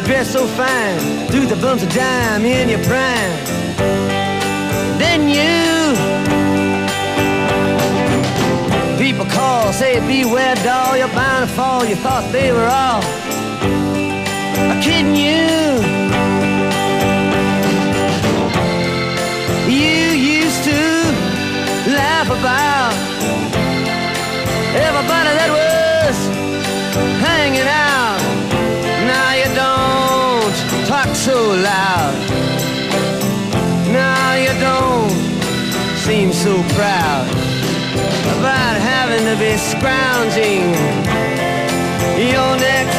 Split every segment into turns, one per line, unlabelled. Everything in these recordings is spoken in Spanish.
me dress so fine, through the bumps of dime in your prime. Then you, people call, say beware doll, you're bound to fall. You thought they were all kidding you. You used to laugh about everybody that was To be scrounging your next.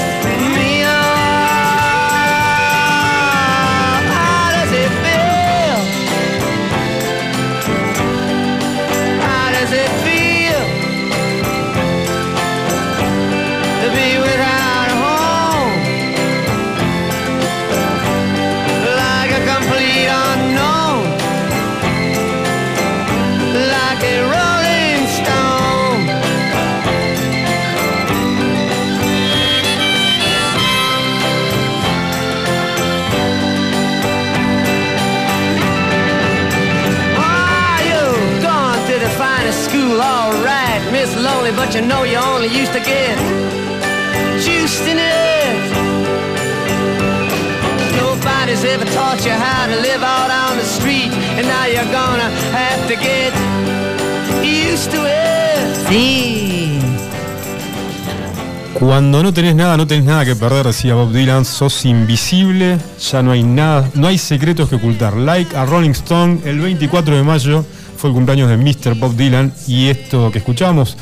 Cuando no tenés nada, no tenés nada que perder, decía Bob Dylan, sos invisible, ya no hay nada, no hay secretos que ocultar. Like a Rolling Stone, el 24 de mayo fue el cumpleaños de Mr. Bob Dylan y esto que escuchamos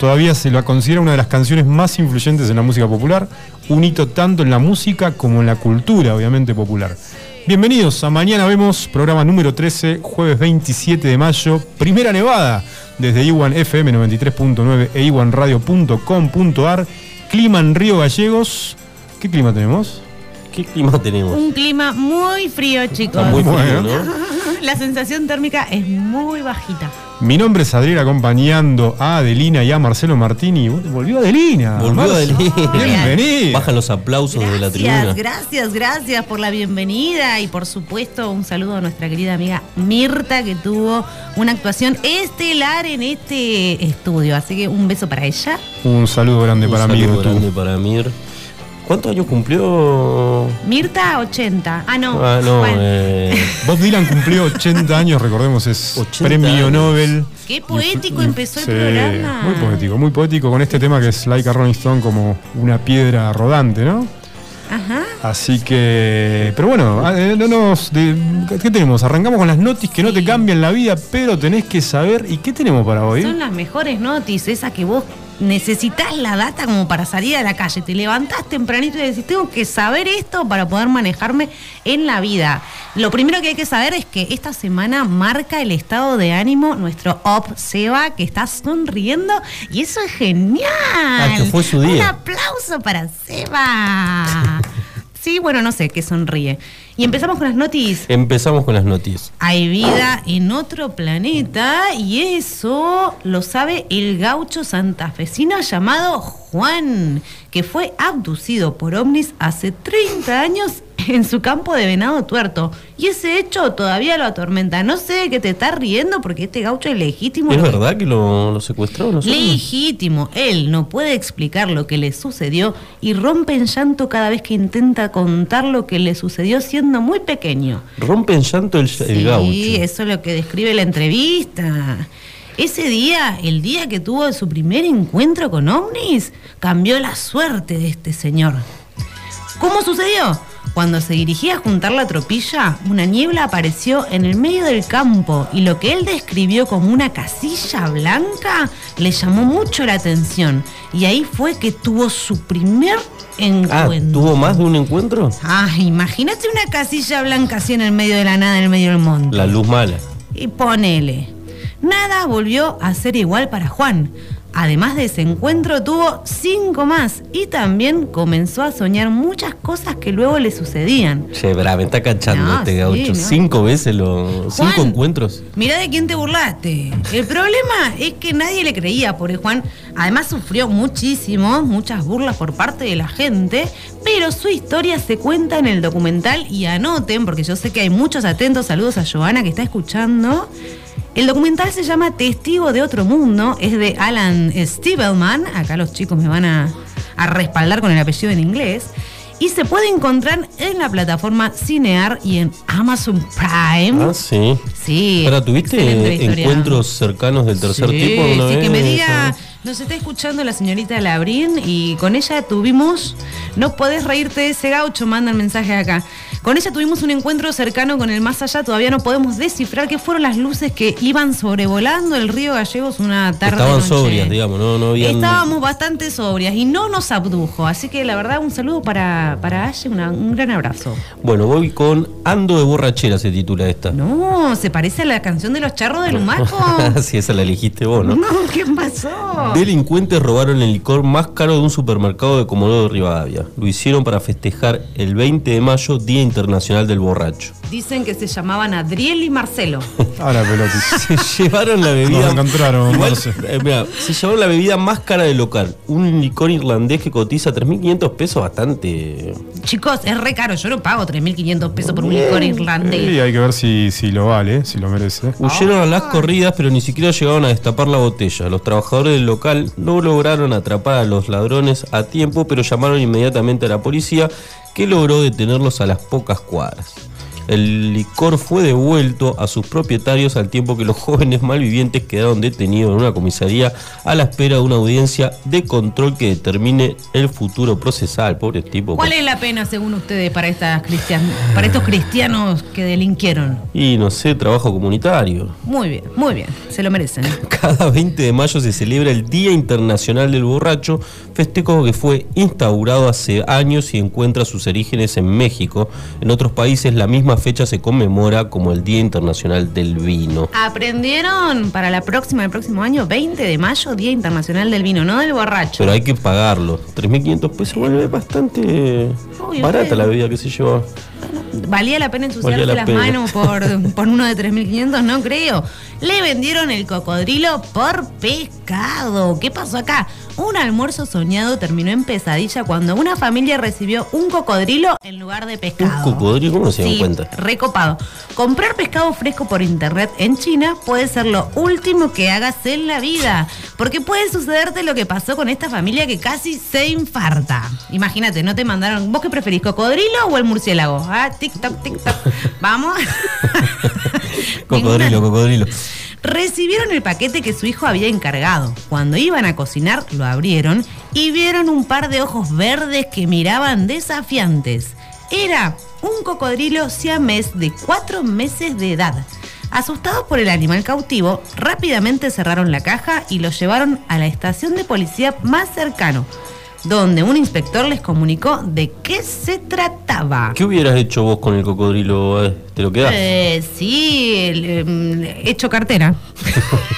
todavía se lo considera una de las canciones más influyentes en la música popular, un hito tanto en la música como en la cultura, obviamente popular. Bienvenidos a Mañana Vemos, programa número 13, jueves 27 de mayo, primera nevada desde Iwan FM 93.9 e iwanradio.com.ar, clima en Río Gallegos. ¿Qué clima tenemos?
¿Qué clima tenemos?
Un clima muy frío, chicos.
Está muy frío,
Bueno.
¿no?
La sensación térmica es muy bajita.
Mi nombre es Adrián acompañando a Adelina y a Marcelo Martini. Volvió Adelina.
Volvió. Adelina.
Bienvenido.
Bajan los aplausos de la tribuna.
Gracias, gracias, gracias por la bienvenida y por supuesto un saludo a nuestra querida amiga Mirta que tuvo una actuación estelar en este estudio. Así que un beso para ella.
Un saludo grande
Un
para
saludo
tú.
grande para Mir. ¿Cuántos años cumplió?
Mirta 80. Ah, no.
Ah, no,
Bueno.
eh,
Bob Dylan cumplió 80 años, recordemos, es
80
premio
años.
Nobel.
Qué poético empezó el
Sí,
programa.
Muy poético, muy poético con este tema que es Like a Rolling Stone como una piedra rodante, ¿no?
Ajá.
Así que. Pero bueno, ah, eh, no nos. de- ¿Qué tenemos? Arrancamos con las noticias que no te cambian la vida, pero tenés que saber. ¿Y qué tenemos para hoy?
Son las mejores noticias, esas que vos necesitas la data como para salir a la calle. Te levantás tempranito y decís, tengo que saber esto para poder manejarme en la vida. Lo primero que hay que saber es que esta semana marca el estado de ánimo nuestro Op Seba, que está sonriendo y eso es genial.
Ah, que fue su día.
Un aplauso para Seba. Sí, bueno, no sé, que sonríe. Y empezamos con las noticias.
empezamos con las noticias.
Hay vida en otro planeta y eso lo sabe el gaucho santafesino llamado Juan, que fue abducido por ovnis hace 30 años en su campo de venado tuerto. Y ese hecho todavía lo atormenta. No sé de qué te estás riendo porque este gaucho es legítimo.
¿Es verdad que lo, lo sabemos?
Legítimo. Él no puede explicar lo que le sucedió y rompe en llanto cada vez que intenta contar lo que le sucedió siendo muy pequeño.
Rompe en llanto el, el
Sí,
gaucho.
eso es lo que describe la entrevista. Ese día, el día que tuvo su primer encuentro con ovnis, cambió la suerte de este señor. ¿Cómo sucedió? Cuando se dirigía a juntar la tropilla, una niebla apareció en el medio del campo y lo que él describió como una casilla blanca le llamó mucho la atención. Y ahí fue que tuvo su primer
Ah,
encuentro.
¿tuvo más de un encuentro?
Ah, imagínate una casilla blanca así en el medio de la nada, en el medio del monte.
La luz mala.
Y ponele. Nada volvió a ser igual para Juan. Además de ese encuentro, tuvo cinco más y también comenzó a soñar muchas cosas que luego le sucedían.
Che, bra, me está cachando
No,
este
sí,
gaucho.
no.
Cinco veces los. Cinco encuentros.
Mirá de quién te burlaste. El problema es que nadie le creía, porque Juan además sufrió muchísimo, muchas burlas por parte de la gente, pero su historia se cuenta en el documental y anoten, porque yo sé que hay muchos atentos, saludos a Joana que está escuchando. El documental se llama Testigo de otro mundo, es de Alan Stiebelman, acá los chicos me van a, a respaldar con el apellido en inglés, y se puede encontrar en la plataforma Cinear y en Amazon Prime.
Ah, sí.
Sí.
Ahora, ¿tuviste encuentros cercanos del tercer
Sí,
tipo alguna
sí,
vez?
que me diga, nos está escuchando la señorita Labrín y con ella tuvimos, no podés reírte de ese gaucho, manda el mensaje acá. Con ella tuvimos un encuentro cercano con el más allá, todavía no podemos descifrar qué fueron las luces que iban sobrevolando el río Gallegos una tarde.
Estaban
noche.
sobrias, digamos, no, no habían.
Estábamos bastante sobrias y no nos abdujo, así que la verdad un saludo para, para Aye, una- un gran abrazo.
Bueno, voy con Ando de borrachera, se titula esta.
No, se parece a la canción de los charros de Lumaco.
si esa la elegiste vos, ¿no?
no, ¿qué pasó?
Delincuentes robaron el licor más caro de un supermercado de Comodoro de Rivadavia. Lo hicieron para festejar el 20 de mayo, Día Internacional del Borracho.
Dicen que se llamaban Adriel y Marcelo.
Ahora, pelotis.
Se llevaron la bebida.
Nos encontraron,
Igual, eh, mirá, se llevaron la bebida más cara del local. Un licor irlandés que cotiza 3.500 pesos, bastante.
Chicos, es re caro. Yo no pago 3.500 pesos por un licor
Y
irlandés.
hay que ver si, si lo vale, si lo merece.
Huyeron a las corridas, pero ni siquiera llegaron a destapar la botella. Los trabajadores del local no lograron atrapar a los ladrones a tiempo, pero llamaron inmediatamente a la policía, que logró detenerlos a las pocas cuadras. El licor fue devuelto a sus propietarios al tiempo que los jóvenes malvivientes quedaron detenidos en una comisaría a la espera de una audiencia de control que determine el futuro procesal. Pobre tipo.
¿Cuál es la pena, según ustedes, para, estas cristian- para estos cristianos que delinquieron?
Y no sé, trabajo comunitario.
Muy bien, muy bien. Se lo merecen.
Cada 20 de mayo se celebra el Día Internacional del Borracho, festejo que fue instaurado hace años y encuentra sus orígenes en México. En otros países la misma fecha se conmemora como el Día Internacional del Vino.
¿Aprendieron para la próxima, el próximo año, 20 de mayo, Día Internacional del Vino, no del borracho?
Pero hay que pagarlo. 3.500 pesos vuelve bastante
Uy,
barata la bebida que se lleva.
¿Valía la pena ensuciarse
la
las
pena.
manos por, por uno de 3.500? No creo. Le vendieron el cocodrilo por pescado. ¿Qué pasó acá? Un almuerzo soñado terminó en pesadilla cuando una familia recibió un cocodrilo en lugar de pescado.
¿Un cocodrilo? ¿Cómo se dan
Sí,
cuenta?
recopado. Comprar pescado fresco por internet en China puede ser lo último que hagas en la vida. Porque puede sucederte lo que pasó con esta familia que casi se infarta. Imagínate, no te mandaron. ¿Vos qué preferís, cocodrilo o el murciélago? Ah, tic-toc, tic-toc. Vamos.
Cocodrilo, cocodrilo.
Recibieron el paquete que su hijo había encargado. Cuando iban a cocinar, lo abrieron y vieron un par de ojos verdes que miraban desafiantes. Era un cocodrilo siamés de cuatro meses de edad. Asustados por el animal cautivo, rápidamente cerraron la caja y lo llevaron a la estación de policía más cercano, donde un inspector les comunicó de qué se trataba.
¿Qué hubieras hecho vos con el cocodrilo? eh? ¿Te lo quedás?
Eh, sí, el, em, hecho cartera.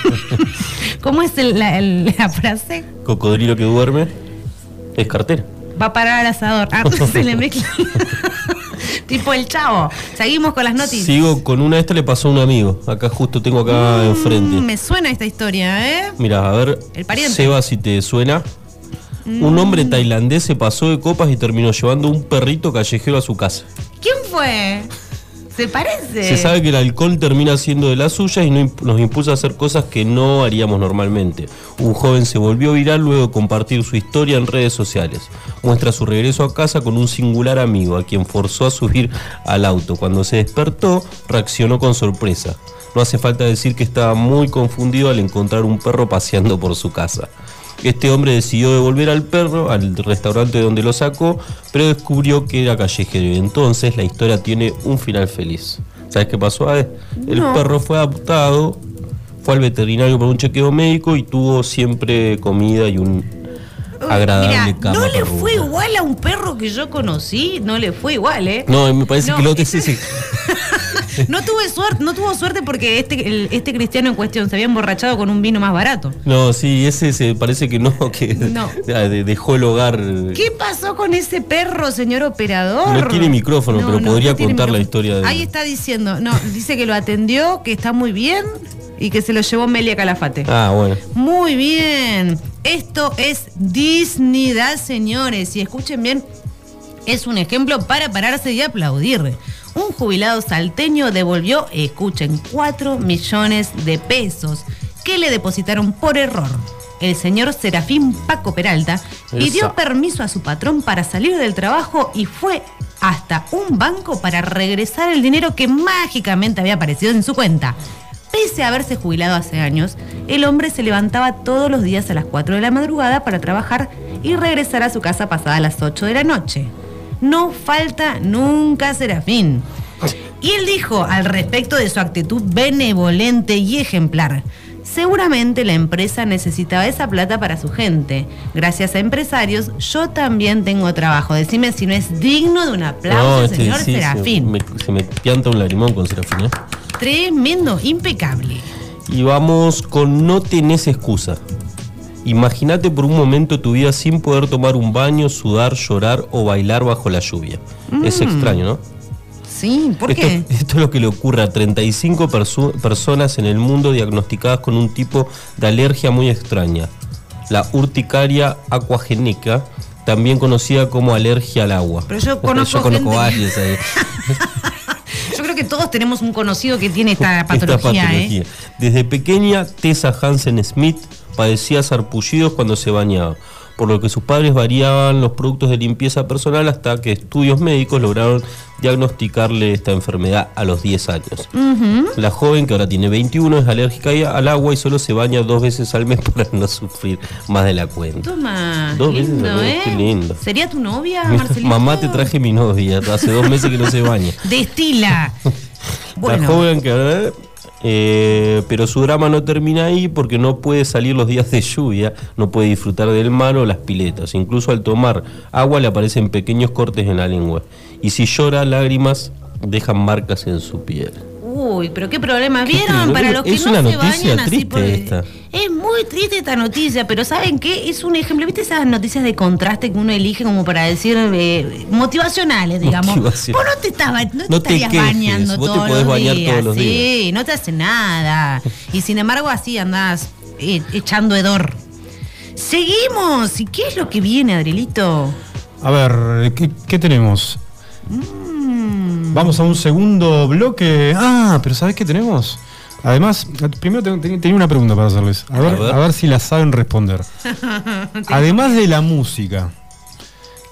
¿Cómo es el- la, el- la frase?
Cocodrilo que duerme es cartera.
Va a parar al asador. Ah, se le mezcla. tipo el chavo. Seguimos con las noticias.
Sigo con una, esta le pasó a un amigo. Acá justo tengo acá enfrente.
Mm, me suena esta historia, ¿eh?
Mira, a ver,
El pariente.
Seba, si te suena. Un hombre tailandés se pasó de copas y terminó llevando un perrito callejero a su casa.
¿Quién fue? ¿Se parece?
Se sabe que el alcohol termina siendo de las suyas y no imp- nos impulsa a hacer cosas que no haríamos normalmente. Un joven se volvió viral luego de compartir su historia en redes sociales. Muestra su regreso a casa con un singular amigo a quien forzó a subir al auto. Cuando se despertó, reaccionó con sorpresa. No hace falta decir que estaba muy confundido al encontrar un perro paseando por su casa. Este hombre decidió devolver al perro al restaurante donde lo sacó, pero descubrió que era callejero y entonces la historia tiene un final feliz. ¿Sabes qué pasó? Ade? El
No.
perro fue adoptado, fue al veterinario por un chequeo médico y tuvo siempre comida y un agradable
Mira, no le fue igual a un perro que yo conocí, no le fue igual, ¿eh?
No, me parece
No,
que otro es
ese-
ese.
No tuve suerte, no tuvo suerte porque este, el- este cristiano en cuestión se había emborrachado con un vino más barato.
No, sí, ese se parece que no, que
No.
dejó el hogar.
¿Qué pasó con ese perro, señor operador?
No tiene micrófono, pero podría contar la historia de-
Ahí está diciendo, no, dice que lo atendió, que está muy bien y que se lo llevó Melia Calafate.
Ah, bueno.
Muy bien. Esto es Disneydad, señores. Y escuchen bien, es un ejemplo para pararse y aplaudir. Un jubilado salteño devolvió, escuchen, 4 millones de pesos que le depositaron por error. El señor Serafín Paco Peralta pidió
Esa.
permiso a su patrón para salir del trabajo y fue hasta un banco para regresar el dinero que mágicamente había aparecido en su cuenta. Pese a haberse jubilado hace años, el hombre se levantaba todos los días a las 4 de la madrugada para trabajar y regresar a su casa pasada las 8 de la noche. No falta nunca Serafín. Y él dijo al respecto de su actitud benevolente y ejemplar. Seguramente la empresa necesitaba esa plata para su gente. Gracias a empresarios, yo también tengo trabajo. Decime si no es digno de un aplauso,
este,
señor
sí, se
Serafín.
me, se me pianta un lagrimón con Serafín, ¿eh?
Tremendo, impecable.
Y vamos con no tenés excusa. Imagínate por un momento tu vida sin poder tomar un baño, sudar, llorar o bailar bajo la lluvia. Es
Mm.
extraño, ¿no?
Sí, ¿por
esto,
qué?
esto es lo que le ocurre a 35 perso- personas en el mundo diagnosticadas con un tipo de alergia muy extraña, la urticaria aquagenica, también conocida como alergia al agua.
Pero yo conozco
yo conozco
gente-
varios ahí.
Yo creo que todos tenemos un conocido que tiene esta
Esta
patología,
patología.
¿eh?
Desde pequeña, Tessa Hansen Smith padecía sarpullidos cuando se bañaba, por lo que sus padres variaban los productos de limpieza personal hasta que estudios médicos lograron diagnosticarle esta enfermedad a los 10 años. La joven, que ahora tiene 21, es alérgica al agua y solo se baña dos veces al mes para no sufrir más de la cuenta.
Toma.
Dos veces al mes,
¿eh?
qué lindo.
¿Sería tu novia, Marcelito?
Mamá, te traje mi novia, hace dos meses que no se baña.
Destila.
La joven que eh, pero su drama no termina ahí porque no puede salir los días de lluvia, no puede disfrutar del mar o las piletas. Incluso al tomar agua le aparecen pequeños cortes en la lengua. Y si llora, lágrimas dejan marcas en su piel.
Uy, pero qué problema.
Qué
¿Vieron? Para los que
Es
no
una
se
noticia
bañan así por...
esta.
Es muy triste esta noticia, pero ¿saben qué? Es un ejemplo. ¿Viste esas noticias de contraste que uno elige como para decir eh, motivacionales, digamos?
Motivación.
Vos no te, estaba, no te
No te
estarías
quejes,
bañando
vos te
todos
podés
los
bañar
días.
todos los
sí, no te hace nada. Y sin embargo así andás eh, echando hedor. Seguimos. ¿Y qué es lo que viene, Adrielito?
A ver, ¿qué, qué tenemos?
Mm.
Vamos a un segundo bloque. Ah, pero ¿sabés qué tenemos? Además, primero tenía una pregunta para hacerles. A ver,
A ver.
a ver si la saben responder. Además de la música,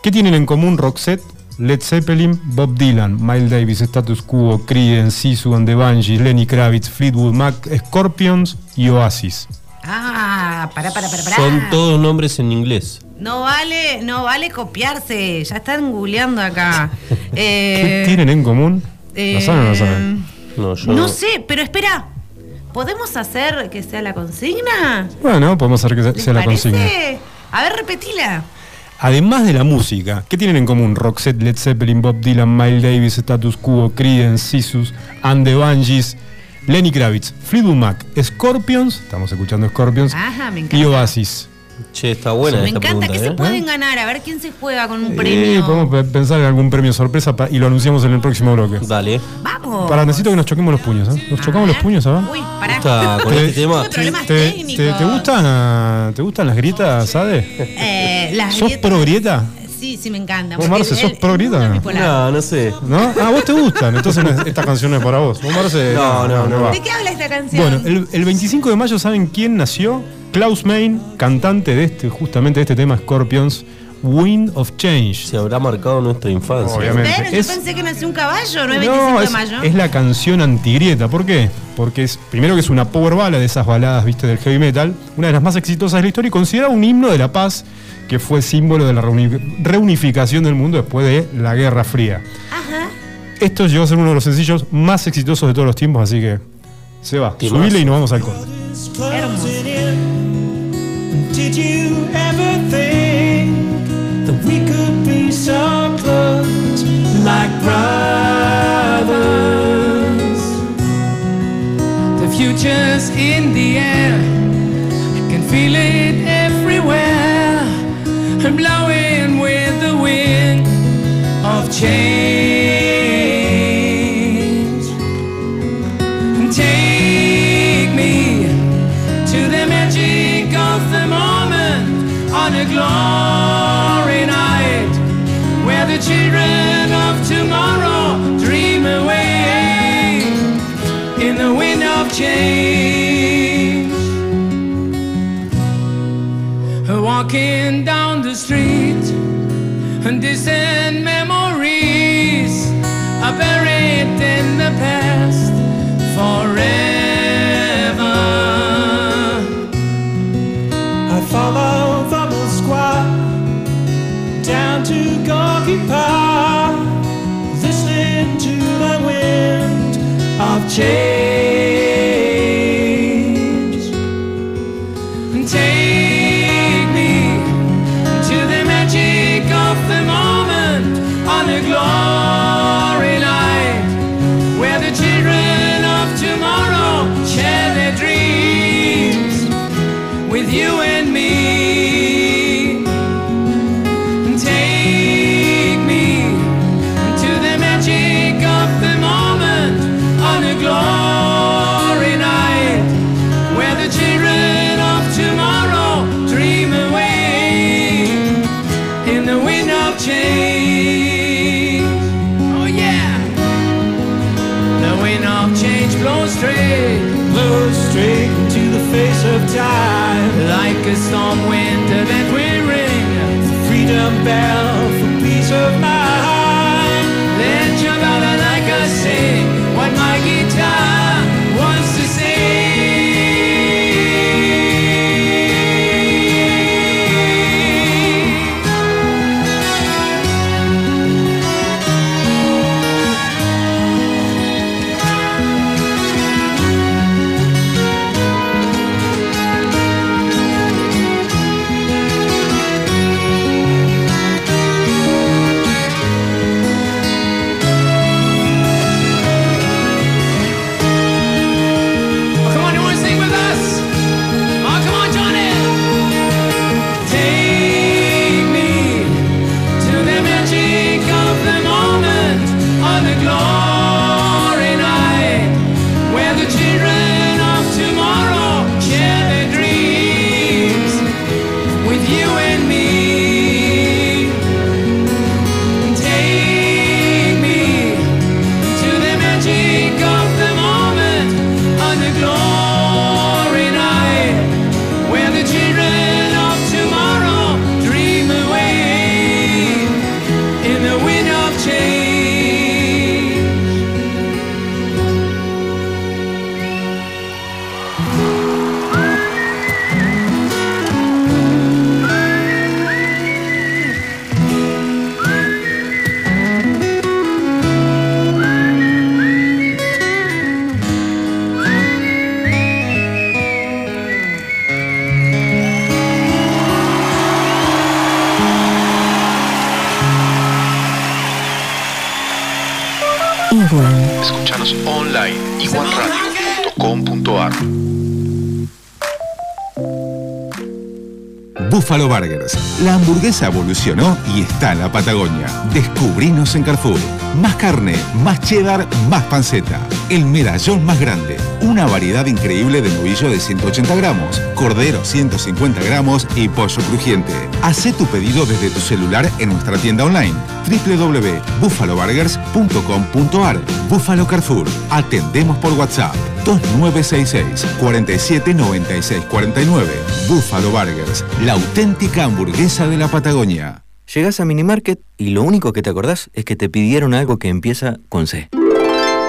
¿qué tienen en común Roxette, Led Zeppelin, Bob Dylan, Miles Davis, Status Quo, Creedence, Sisu and the Banshees, Lenny Kravitz, Fleetwood Mac, Scorpions y Oasis?
Ah, pará, pará, pará, pará.
Son todos nombres en inglés.
No vale, no vale copiarse. Ya están googleando acá.
¿Qué
Eh,
tienen en común?
eh,
¿La saben o no la saben?
No, yo
no sé, pero espera. ¿Podemos hacer que sea la consigna?
Bueno, podemos hacer que
¿Les
sea la
parece?
consigna.
A ver, repetila.
Además de la música, ¿qué tienen en común Roxette, Led Zeppelin, Bob Dylan, Miles Davis, Status Quo, Creedence, Sisus, and the Banshees, Lenny Kravitz, Fleetwood Mac, Scorpions, estamos escuchando Scorpions,
Ajá, me encanta.
y Oasis?
Che, está buena
Me
esta
encanta
pregunta,
que se
¿eh?
pueden ganar. A ver quién se juega con un
Eh,
premio.
podemos pe- pensar en algún premio sorpresa y lo anunciamos en el próximo bloque.
Dale.
Vamos.
Para, necesito que nos choquemos los puños, ¿eh? ¿Nos chocamos los puños, a ver?
Uy, pará.
Está con
Te-
este tema.
Problemas
¿Te, te-
técnicos.
te gustan, ¿Te gustan las grietas, Sade?
Eh, las
¿Sos
grietas-
pro grieta?
Sí, sí, me encanta.
¿Vos, Marce, sos pro o no?
No, sé.
¿No? Ah, ¿a vos te gustan? Entonces esta canción no es para vos. Vos, Marce,
No, no, no.
va.
¿De qué habla esta canción?
Bueno, el, el 25 de mayo, ¿saben quién nació? Klaus Main, cantante de este, justamente de este tema Scorpions, Wind of Change.
Se habrá marcado nuestra infancia.
Obviamente.
Pero yo
Es-
pensé que nació un caballo, no es 25
No,
de
es,
mayo.
es la canción antigrieta. ¿Por qué? Porque es, primero que es una power ballad de esas baladas, viste, del heavy metal, una de las más exitosas de la historia y considerada un himno de la paz que fue símbolo de la reuni- reunificación del mundo después de la Guerra Fría.
Ajá.
Esto llegó a ser uno de los sencillos más exitosos de todos los tiempos, así que se va. Subile y nos vamos al corte.
Hermoso.
Did you ever think that we could be so close, like brothers?
The future's in the air. I can feel it everywhere, I'm blowing with the wind of change. Change. Walking down the street and distant memories are buried in the past forever.
I follow the Moskwa down to Gorky Park, listening to the wind of change. Face of time.
like a storm wind that will ring.
Freedom bell
Buffalo Burgers. La hamburguesa evolucionó y está en la Patagonia. Descubrinos en Carrefour. Más carne, más cheddar, más panceta. El medallón más grande. Una variedad increíble de novillo de 180 gramos, cordero 150 gramos y pollo crujiente. Hacé tu pedido desde tu celular en nuestra tienda online www.buffaloburgers.com.ar Buffalo Carrefour. Atendemos por WhatsApp 2966 47 96 49. Buffalo Burgers, la auténtica hamburguesa de la Patagonia.
Llegás a Minimarket y lo único que te acordás es que te pidieron algo que empieza con C.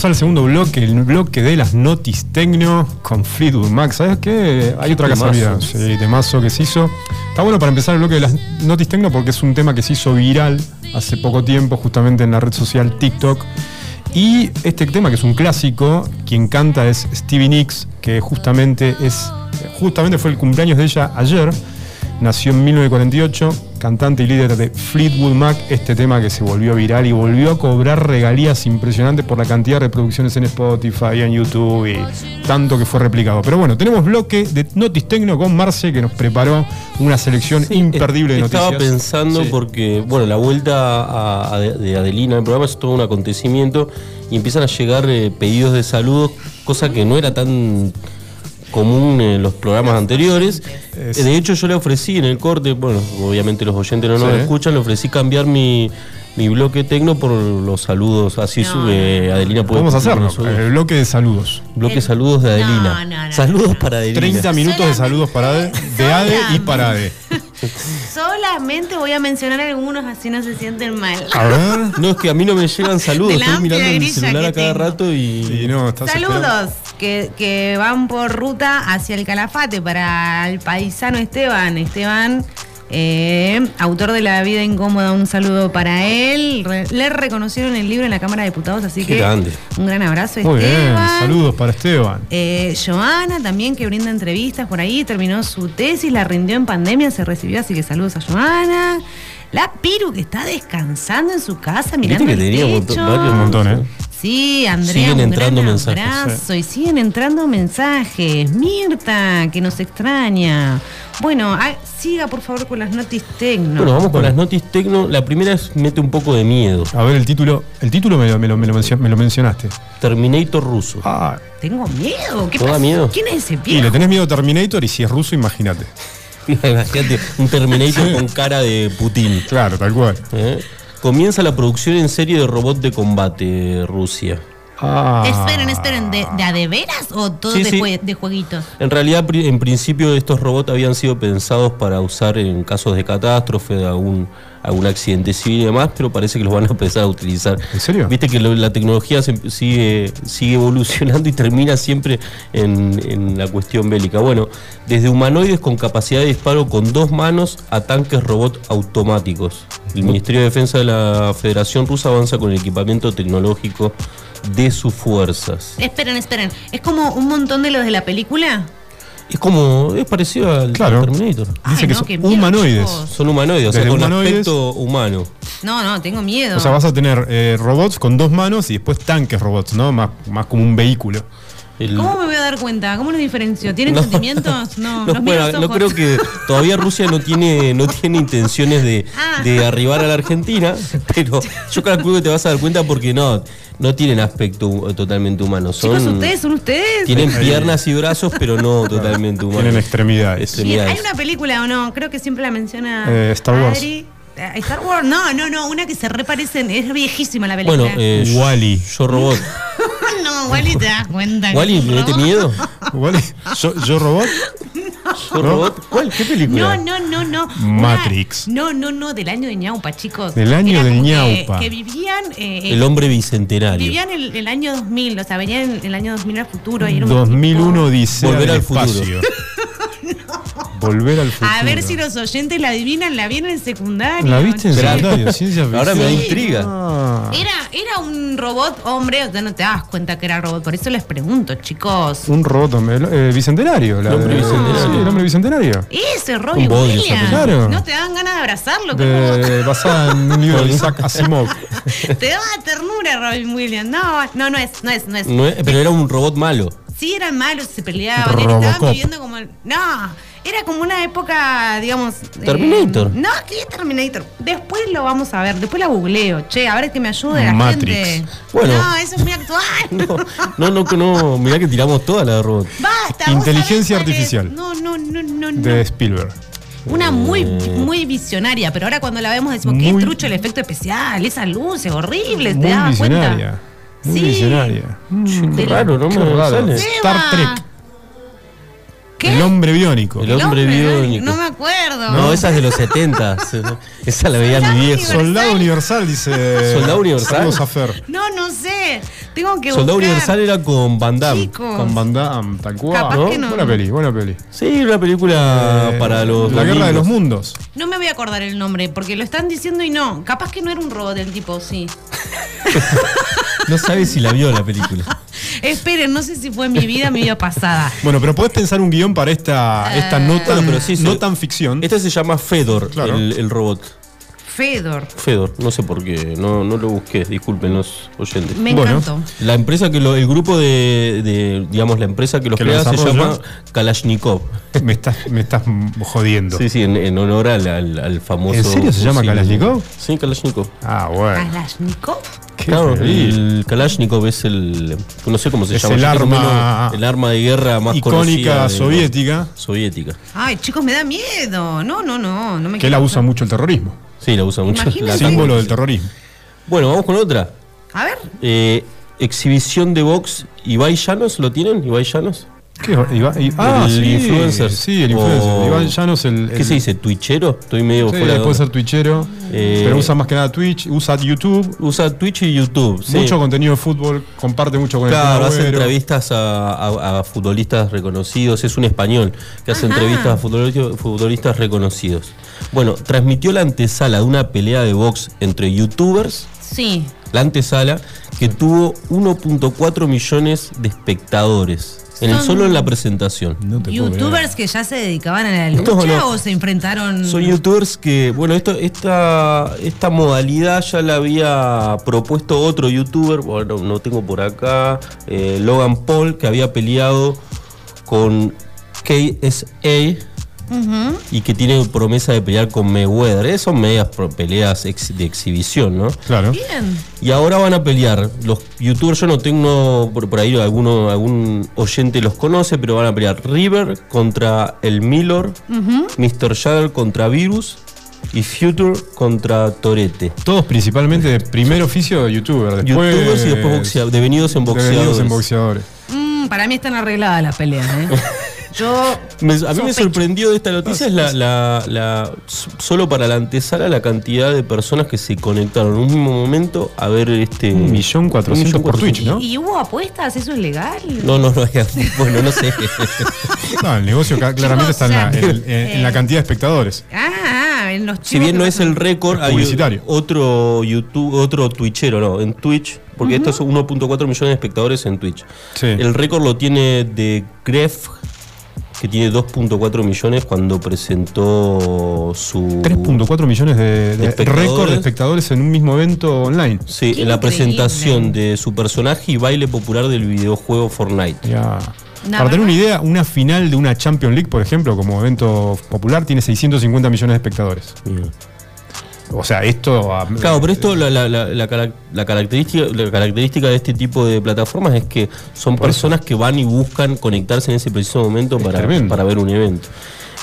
Volvemos al segundo bloque, el bloque de las notis tecno con Fleetwood Mac. ¿Sabes qué? Hay otra
Temazo.
casualidad. Sí, temazo que se hizo. Está bueno para empezar el bloque de las notis tecno porque es un tema que se hizo viral hace poco tiempo, justamente en la red social TikTok. Y este tema, que es un clásico, quien canta es Stevie Nicks, que justamente es. Justamente fue el cumpleaños de ella ayer. Nació en 1948, cantante y líder de Fleetwood Mac, este tema que se volvió viral y volvió a cobrar regalías impresionantes por la cantidad de reproducciones en Spotify, en YouTube y tanto que fue replicado. Pero bueno, tenemos bloque de Notis Tecno con Marce que nos preparó una selección imperdible de noticias.
Estaba pensando
Sí.
porque, bueno, la vuelta a- a- de Adelina en el programa es todo un acontecimiento y empiezan a llegar eh, pedidos de saludos, cosa que no era tan común en los programas anteriores.
Es-
Eh, De hecho, yo le ofrecí en el corte, bueno, obviamente los oyentes no nos
Sí.
escuchan, le ofrecí cambiar mi, mi bloque tecno por los saludos. Así sube Adelina puede
Vamos a hacerlo, el bloque de saludos.
Bloque saludos de Adelina.
no, no,
saludos para Adelina.
30 minutos de saludos para Ade, de Ade y para Ade.
Solamente voy a mencionar algunos así no se sienten mal.
A ver.
No, es que a mí no me llegan saludos,
De
estoy mirando el
grilla
celular a cada
tengo.
rato y...
Y no, estás esperando.
Que, que van por ruta hacia el Calafate para el paisano Esteban. Esteban, eh, autor de La vida incómoda, un saludo para él. Re- le reconocieron el libro en la Cámara de Diputados, así
Qué
que
grande.
un gran abrazo,
Muy bien,
Esteban.
saludos para Esteban.
Eh, Joana también que brinda entrevistas por ahí, terminó su tesis, la rindió en pandemia, se recibió, así que saludos a Joana. La Piru que está descansando en su casa mirando
que
el techo.
montón- varios
Un montón, ¿eh?
Sí, Andrea,
Siguen
un
entrando
gran
mensajes,
abrazo y siguen entrando mensajes. Mirta, que nos extraña. Bueno, ah, siga por favor con las notis tecno.
Bueno, vamos con las notis tecno. La primera es mete un poco de miedo.
A ver el título. El título me lo, me lo- me lo mencio- me lo mencionaste.
Terminator ruso.
Ah,
Tengo miedo. ¿Qué
¿Te da
pasa?
miedo?
¿Quién es ese
y le
viejo?
tenés miedo a Terminator y si es ruso, imagínate.
Imagínate, un Terminator con cara de Putin.
Claro, tal cual.
¿eh? Comienza la producción en serie de robot de combate Rusia.
Ah.
Esperen, esperen, ¿de, de a de veras o todo
Sí,
de,
sí.
jue- de jueguitos?
En realidad, pri- en principio, estos robots habían sido pensados para usar en casos de catástrofe, de algún, algún accidente civil y demás, pero parece que los van a empezar a utilizar.
¿En serio?
Viste que lo- la tecnología se- sigue, sigue evolucionando y termina siempre en, en la cuestión bélica. Bueno, desde humanoides con capacidad de disparo con dos manos a tanques robot automáticos. El Ministerio de Defensa de la Federación Rusa avanza con el equipamiento tecnológico de sus fuerzas.
Esperen, esperen. ¿Es como un montón de los de la película?
Es como, es parecido al
Claro.
Terminator.
Dice
Ay,
que
no,
son humanoides.
chicos.
Son humanoides, o sea,
Desde
con
humanoides-
aspecto humano.
No, no, tengo miedo.
O sea, vas a tener eh, robots con dos manos y después tanques robots, ¿no? Más, más como un vehículo.
El-
¿Cómo me voy a dar cuenta? ¿Cómo los diferencio? ¿Tienen
No.
sentimientos? No,
No,
los
bueno, no creo que todavía Rusia no tiene, no tiene intenciones de,
Ah.
de arribar a la Argentina, pero yo calculo que te vas a dar cuenta porque no, no tienen aspecto totalmente humano. Son,
Chicos, ustedes son ustedes.
Tienen piernas y brazos, pero no totalmente humanos.
Tienen extremidades.
Hay una película o no, creo que siempre la menciona
Eh, Star Wars.
Adri. Eh, Star Wars, no, no, no, una que se reparecen, es viejísima la película.
Bueno, eh,
Wally.
Yo Robot.
Wally te das cuenta.
Wally, ¿me mete miedo?
Wally. ¿Yo, yo robot?
¿Yo Robot? ¿Cuál? ¿Qué película?
No, no, no, no.
Matrix.
Una- no, no, no, del año de ñaupa, chicos.
Del año
Era
del
como que-
ñaupa.
Que, vivían. eh,
El hombre bicentenario.
Vivían el, el año 2000, o sea, venían el, el año 2000 al futuro. Y era un
2001 dice
Volver
al
al futuro.
Volver al futuro.
A ver si los oyentes la adivinan, la vieron en secundaria.
¿La viste en
che.
secundario? Ciencia ficción.
Ahora me da intriga.
Ah.
Era, era un robot hombre, o sea, no te das cuenta que era robot, por eso les pregunto, chicos.
Un robot hombre, eh, bicentenario. La
El hombre
de-
bicentenario.
Sí, el hombre bicentenario.
Ese
esa
Williams.
Claro.
No te dan ganas de abrazarlo.
De, basada en un libro de Isaac Asimov.
Te daba ternura Robin Williams. No, no, no es, no es, no es.
No es- pero era un robot malo.
Sí, eran malos, se peleaban,
Robocop.
estaban viviendo como. No, era como una época, digamos. eh,
Terminator.
no, ¿qué es Terminator? Después lo vamos a ver, después la googleo. Che, a ver que me ayude la
Matrix.
gente.
Bueno.
No, eso es muy actual.
No, no, no, no. Mirá que tiramos toda la de robot.
Basta.
Inteligencia artificial.
No, no, no, no, no.
De Spielberg.
Una muy, muy visionaria, pero ahora cuando la vemos decimos, qué
Muy-
trucho el efecto especial, esas luces horribles, ¿te
visionaria.
cuenta?
Muy
Sí.
visionaria.
Qué raro, ¿no?
Qué
Me sale.
Star. Trek.
¿Qué?
El hombre biónico.
El hombre biónico.
No me acuerdo.
No, esa es de los 70. Esa la veía mi
Soldado
viejo.
universal.
Soldado Universal, dice.
¿Soldado Universal?
Vamos a Fer.
No, no sé. Tengo que
Soldado
buscar.
Universal era con Van Damme.
Chicos.
Con Van Damme, tal cual.
Capaz
¿no?
que no.
Buena peli, buena peli.
Sí, una película
Eh,
para los.
La guerra de los mundos.
No me voy a acordar el nombre, porque lo están diciendo y no. Capaz que no era un robot el tipo, sí.
No sabes si la vio la película.
Esperen, no sé si fue mi vida, mi vida pasada.
Bueno, pero podés pensar un guion para esta, esta no, tan,
Bueno, pero sí,
no
se-
tan ficción.
Este se llama Fedor,
Claro.
el, el robot.
Fedor.
Fedor, no sé por qué, no, no lo busqué, disculpen los oyentes.
Me
Bueno.
encantó.
La empresa que lo, el grupo de, de, digamos, la empresa que los
Que lo
crea se llama Kalashnikov.
Me estás, me estás jodiendo.
Sí, sí, en, en honor al, al, al famoso.
¿En serio se llama. Kalashnikov?
Sí, Kalashnikov.
Ah, bueno.
Kalashnikov.
Claro, el Kalashnikov es el. No sé cómo se
Es
llama.
el arma-
el arma de guerra más
Icónica
conocida de-
soviética.
Soviética.
Ay, chicos, me da miedo. No, no, no. no me
Que la usa mucho el terrorismo.
Sí, la usa mucho.
Imagínate.
Símbolo del terrorismo.
Bueno, vamos con otra.
A ver.
Eh, exhibición de box. ¿Ibai Llanos lo tienen? ¿Ibai Llanos?
¿Qué? Iba- ah,
el
sí,
influencer.
Sí, el influencer.
O-
Iván Llanos, el.
¿Qué
el-
se dice? ¿Twitchero? Estoy medio
Sí,
fuera de
puede ser twitchero.
Eh,
pero usa más que nada Twitch, usa YouTube.
Usa Twitch y YouTube. sí.
Mucho contenido de fútbol, comparte mucho con
Claro,
el
hace entrevistas a, a- a futbolistas reconocidos. Es un español que hace
Ajá.
entrevistas a futboli- futbolistas reconocidos. Bueno, transmitió la antesala de una pelea de box entre youtubers.
Sí.
La antesala que tuvo 1.4 millones de espectadores. En el, solo en la presentación.
No
¿Youtubers que ya se dedicaban a la
No,
lucha
no.
o se enfrentaron?
Son youtubers que, bueno, esto, esta, esta modalidad ya la había propuesto otro youtuber, bueno, no tengo por acá, eh, Logan Paul, que había peleado con KSA Y que tiene promesa de pelear con Mayweather. Eh, Son medias peleas ex- de exhibición, ¿no?
Claro.
Bien.
Y ahora van a pelear. Los youtubers, yo no tengo por, por ahí alguno, algún oyente los conoce, pero van a pelear River contra el Miller, Mr. Jagger contra Virus y Future contra Torete.
Todos principalmente de primer oficio de youtuber. Después,
Youtubers y después boxea- devenidos en
devenidos
boxeadores.
en boxeadores.
Mm, para mí están arregladas las peleas, ¿eh? Yo.
Me- a mí me sorprendió de esta noticia es la, la- la- s- solo para la antesala la cantidad de personas que se conectaron en un mismo momento a ver este
Un millón cuatrocientos
un millón
por Twitch, ¿no?
¿Y hubo apuestas? ¿Eso es legal?
No, no, no, bueno, no sé.
No, el negocio claramente está en la, en, en- en la cantidad de espectadores.
Ah, en los
Si bien no es el récord, hay
publicitario.
otro YouTube, otro Twitchero, no, en Twitch, porque esto es 1.4 millones de espectadores en Twitch.
Sí.
El récord lo tiene de Gref, que tiene 2.4 millones cuando presentó su
3.4 millones de, de
espectadores.
récord de espectadores en un mismo evento online.
Sí,
Qué
en la
increíble.
presentación de su personaje y baile popular del videojuego Fortnite.
Para tener una idea, una final de una Champions League, por ejemplo, como evento popular, tiene 650 millones de espectadores. O sea, esto.
Claro, pero esto, la, la- la- la carac- la característica, la característica de este tipo de plataformas es que son personas que van y buscan conectarse en ese preciso momento
Es
para,
tremendo.
para ver un evento.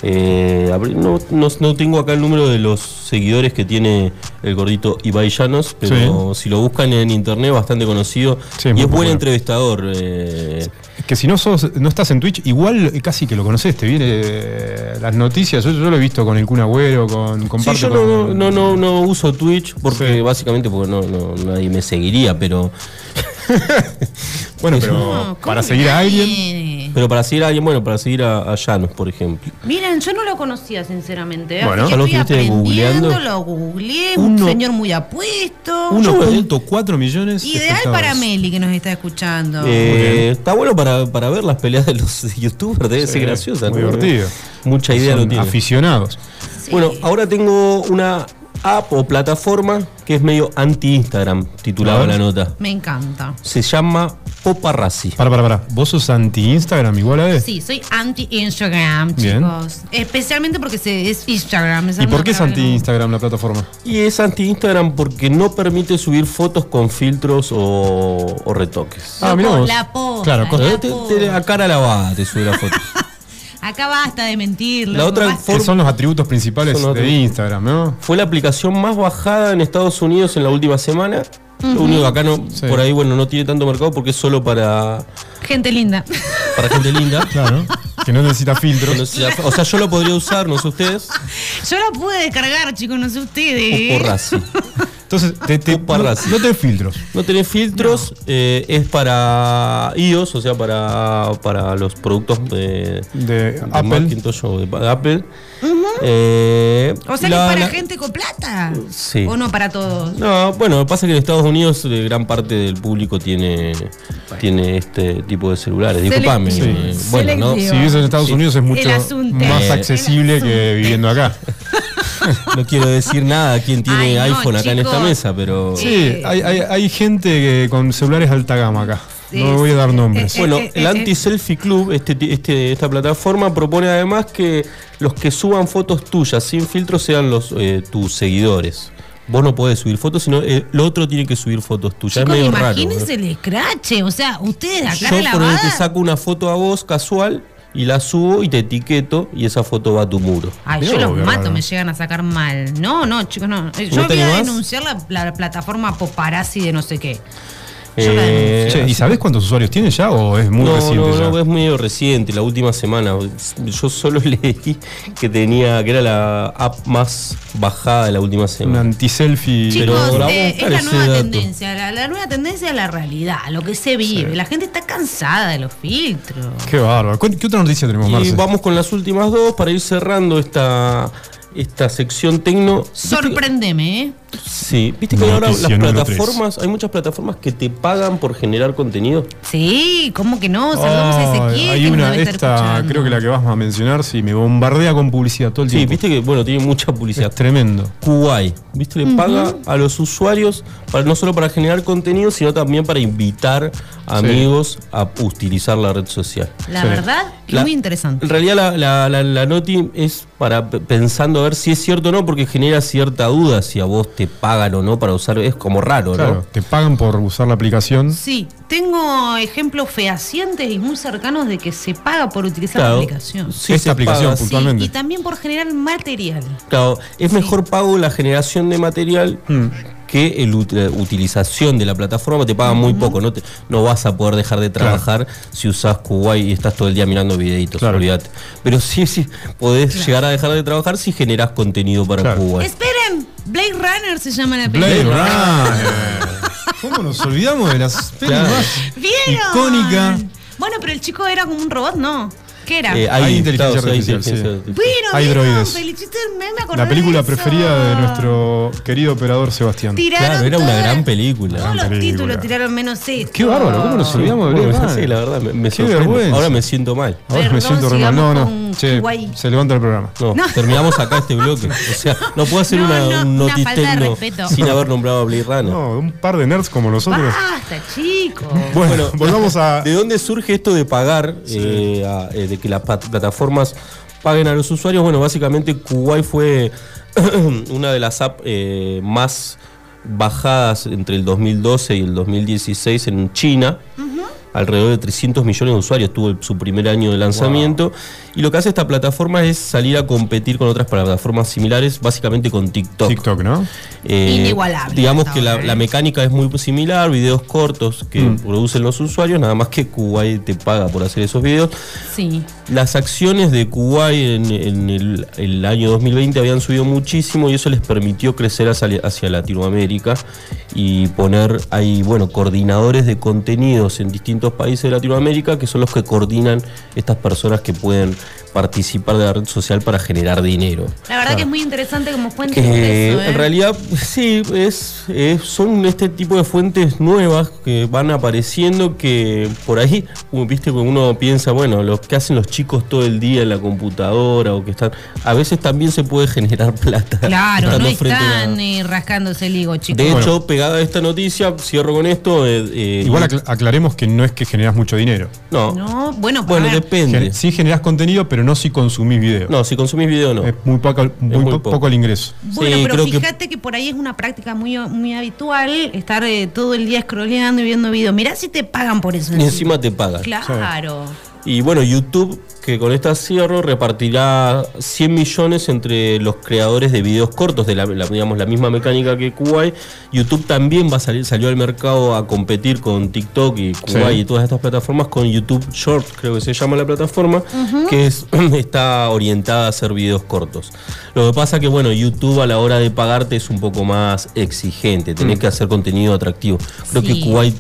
Eh, no, no- no tengo acá el número de los seguidores que tiene el gordito Ibai Llanos, pero si lo buscan en internet, bastante conocido.
Sí,
y es buen entrevistador. eh,
Que si no sos, no estás en Twitch, igual casi que lo conoces, te viene eh, las noticias. Yo, yo lo he visto con el Kun Agüero, con
Sí,
comparte
yo
con-
no, no, no, no uso Twitch porque básicamente porque no, no- nadie me seguiría, pero.
Bueno, pero para seguir a alguien.
Pero para seguir a alguien, bueno, para seguir a, a Llanos, por ejemplo.
Miren, yo no lo conocía, sinceramente. ¿eh?
Bueno,
Así
ya
que
lo
estoy aprendiendo,
googleando.
lo googleé,
Uno-
un señor muy apuesto.
1.4 millones. de
Ideal
espectadores.
para Meli que nos está escuchando.
Eh, está bueno para, para ver las peleas de los youtubers, debe
Sí,
ser graciosa.
muy
¿no?
divertido.
Mucha idea
Son
no tiene.
aficionados.
Bueno, ahora tengo una app o plataforma que es medio anti-Instagram,
A
titulada
ver.
la nota.
Me encanta.
Se llama Poparrazzi.
Para, para, para. ¿Vos sos anti-Instagram igual a vez?
Sí, soy anti-Instagram,
Bien.
chicos. Especialmente porque se, es Instagram. esa
¿Y por qué es
palabra que no-
anti-Instagram la plataforma?
Y es anti-Instagram porque no permite subir fotos con filtros o, o retoques.
Ah, mirá vos.
La posta,
Claro,
la
con- te-
posta.
te- a cara lavada te sube la foto.
Acá basta de mentir.
La otra
basta.
Que son los atributos principales
los
de
atributos.
Instagram, ¿no?
Fue la aplicación más bajada en Estados Unidos en la última semana. Lo
Ujú.
único que acá no,
Sí.
por ahí, bueno, no tiene tanto mercado porque es solo para,
Gente linda.
para gente linda.
Claro. Que no necesita filtros.
No O sea, yo lo podría usar, no sé ustedes.
Yo la pude descargar, chicos, no sé ustedes.
Entonces, te, te- no, no tenés filtros.
No tenés filtros, eh, es para iOS, o sea, para, para los productos de,
De
de
Apple.
Macintosh o de, de Apple. Eh,
O sea que es para
la-
gente con plata.
Sí.
O no para todos.
No, bueno, pasa que en Estados Unidos eh, gran parte del público tiene, tiene este tipo de celulares. Disculpame. Eh, bueno, ¿no?
Si vives en Estados
Sí.
Unidos es mucho más
Eh,
accesible que viviendo acá.
No quiero decir nada a quien tiene
Ay, no,
iPhone acá en esta mesa, pero.
Sí, hay, hay, hay gente que con celulares alta gama acá.
Sí,
no voy a dar
sí.
nombres.
Eh,
Bueno,
eh,
el
eh,
Anti-Selfie Club, este, ti- este, esta plataforma, propone además que los que suban fotos tuyas sin filtro sean los eh, tus seguidores. Vos no podés subir fotos, sino eh, el otro tiene que subir fotos tuyas.
Chicos,
es medio raro.
imagínense el escrache. O sea, ustedes acá
Yo por te
lavada.
saco una foto a vos casual y la subo y te etiqueto y esa foto va a tu muro.
Ay,
Mirá
yo los mato,
raro.
me llegan a sacar mal. No, no, chicos, no. Eh, Yo
¿No te
voy a denunciar la, la plataforma Poparazzi de no sé qué.
Eh,
Che, ¿Y sabés cuántos usuarios tiene ya o es muy
no,
reciente
no,
ya?
no, es medio reciente, la última semana. Yo solo leí que tenía, que era la app más bajada de la última
Un
semana.
anti-selfie.
Pero
eh,
vamos a
es la nueva tendencia. La, la nueva tendencia es la realidad, lo que se vive. La gente está cansada de los filtros.
Qué bárbaro. ¿Cu- ¿Qué otra noticia tenemos,
Y
Marce?
vamos con las últimas dos para ir cerrando esta, esta sección tecno.
Sorprendeme, ¿eh?
Sí, viste que ahora las plataformas, hay muchas plataformas que te pagan por generar contenido.
Sí, ¿cómo que no? Saludamos a
Ay,
Ezequiel.
hay una, esta
escuchando.
creo que la que vas a mencionar, sí, me bombardea con publicidad todo el
Sí,
tiempo.
viste que, bueno, tiene mucha publicidad.
Es tremendo.
Kuwait, ¿viste? Le paga a los usuarios para, no solo para generar contenido, sino también para invitar amigos a utilizar la red social.
La
Sí.
verdad,
La-
muy interesante.
En realidad la, la, la- la noti es para pensando a ver si es cierto o no, porque genera cierta duda si a vos te pagan o no para usar, es como raro,
Claro,
¿no?
te pagan por usar la aplicación.
Sí, tengo ejemplos fehacientes y muy cercanos de que se paga por utilizar
Claro.
la aplicación.
Sí,
Esta aplicación,
paga,
Sí, y también por generar material.
Claro, es mejor pago la generación de material
Hmm.
Que el la utilización de la plataforma. Te pagan muy poco, no, te- no vas a poder dejar de trabajar si usás Kuwait y estás todo el día mirando videitos,
Claro.
olvídate. Pero sí, sí, podés llegar a dejar de trabajar si generás contenido para
Claro.
Kuwait.
Esperen, Blade Runner se llama la
Blade
película.
Runner. ¿Cómo nos olvidamos de las icónicas?
Bueno, pero el chico era como un robot, ¿no? ¿Qué era?
Eh,
Hay
hay
inteligencia
claro, hay
artificial,
inteligencia
sí.
artificial.
bueno,
hay
¿vieron?
droides.
Felicito, me-
La película
de eso.
preferida de nuestro querido operador Sebastián.
Tiraron
Claro, era una
todas-
gran película.
Todos los
película.
títulos tiraron menos esto.
Qué bárbaro, ¿cómo nos olvidamos de
Bueno, sí, la verdad, me, me
Qué.
Ahora me siento mal.
Ahora me siento re mal. No, no. Che, se levanta el programa.
No,
No.
terminamos acá este bloque. O sea, no puedo hacer
No,
una,
no,
un
de
notitecno sin haber nombrado a Blade Runner.
No, un par de nerds como nosotros.
Basta, chicos.
Bueno, volvamos a.
¿De dónde surge esto de pagar, eh, a- eh, que las plataformas paguen a los usuarios? Bueno, básicamente Kuwait fue una de las apps eh, más bajadas entre el 2012 y el 2016 en China. Alrededor de 300 millones de usuarios, tuvo el- su primer año de lanzamiento. Y lo que hace esta plataforma es salir a competir con otras plataformas similares, básicamente con TikTok.
TikTok, ¿no?
Eh,
Inigualable
Digamos que la mecánica es muy similar, videos cortos que
Mm.
producen los usuarios, nada más que Kuwait te paga por hacer esos videos.
Sí.
Las acciones de Kuwait en, en el, el año 2020 habían subido muchísimo y eso les permitió crecer hacia, hacia Latinoamérica y poner ahí, bueno, coordinadores de contenidos en distintos países de Latinoamérica que son los que coordinan estas personas que pueden participar de la red social para generar dinero.
La verdad que es muy interesante como fuente eso, ¿eh?
en realidad sí, es, es- son este tipo de fuentes nuevas que van apareciendo que por ahí, viste, uno piensa, bueno, lo que hacen los chicos todo el día en la computadora o que están, a veces también se puede generar plata.
Claro, no
a-
están eh, rascándose el higo, chicos.
De hecho, pegada a esta noticia, cierro con esto. eh, eh,
Igual acla- aclaremos que no es que generás mucho dinero.
no,
No, bueno,
bueno,
a
depende.
Gen- Sí generás contenido, pero no si consumís video.
No, si consumís video no.
Es muy, poco, muy,
muy
po-
poco.
poco el ingreso.
Bueno,
Sí,
pero
que-
fíjate que... por ahí es una práctica muy, muy habitual estar eh, todo el día scrolleando y viendo videos. Mirá si te pagan por eso.
Y encima te pagan.
Claro.
Y bueno, YouTube, que con esta cierro, repartirá 100 millones entre los creadores de videos cortos, de la, la- digamos, la misma mecánica que Kuwait. YouTube también va a salir, salió al mercado a competir con TikTok y Kuwait
Sí.
y todas estas plataformas con YouTube Short, creo que se llama la plataforma, que es, está orientada a hacer videos cortos. Lo que pasa que, bueno, YouTube a la hora de pagarte es un poco más exigente, tenés que hacer contenido atractivo. Creo
Sí.
que Kuwait,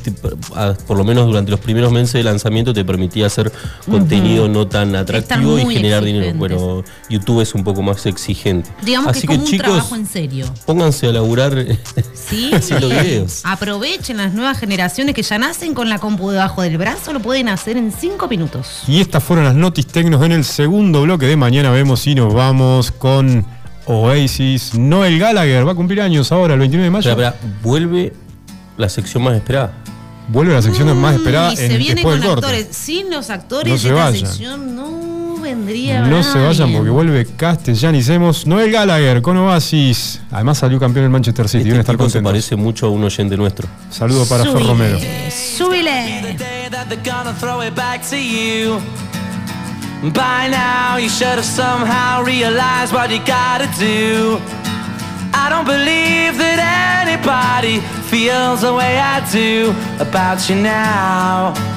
por lo menos durante los primeros meses de lanzamiento, te permitía hacer contenido no tan atractivo y generar dinero. Bueno, YouTube es un poco más exigente.
Digamos
Así
que es
que,
como un
chicos,
trabajo en serio.
pónganse a laburar
Sí.
Haciendo videos.
Aprovechen las nuevas generaciones que ya nacen con la compu debajo del brazo, lo pueden hacer en cinco minutos.
Y estas fueron las notis tecnos en el segundo bloque de mañana. Vemos y nos vamos con Oasis. Noel Gallagher va a cumplir años ahora, el 29 de mayo.
Espera, vuelve la sección más esperada.
Vuelve la sección más esperada
Mm, y se
en,
viene
después
con
del
actores. Sin los actores,
No se
esta
vayan.
sección no vendría
No se vayan porque vuelve Castellanicemos. Noel Gallagher con Oasis. Además salió campeón en Manchester City.
Este
Deben estar
se parece mucho a un oyente nuestro.
Saludo para Fer Romero.
Súbile.
day that they're gonna throw it back to you. By now, you should have somehow realized what you gotta do. I don't believe that anybody feels the way I do about you now.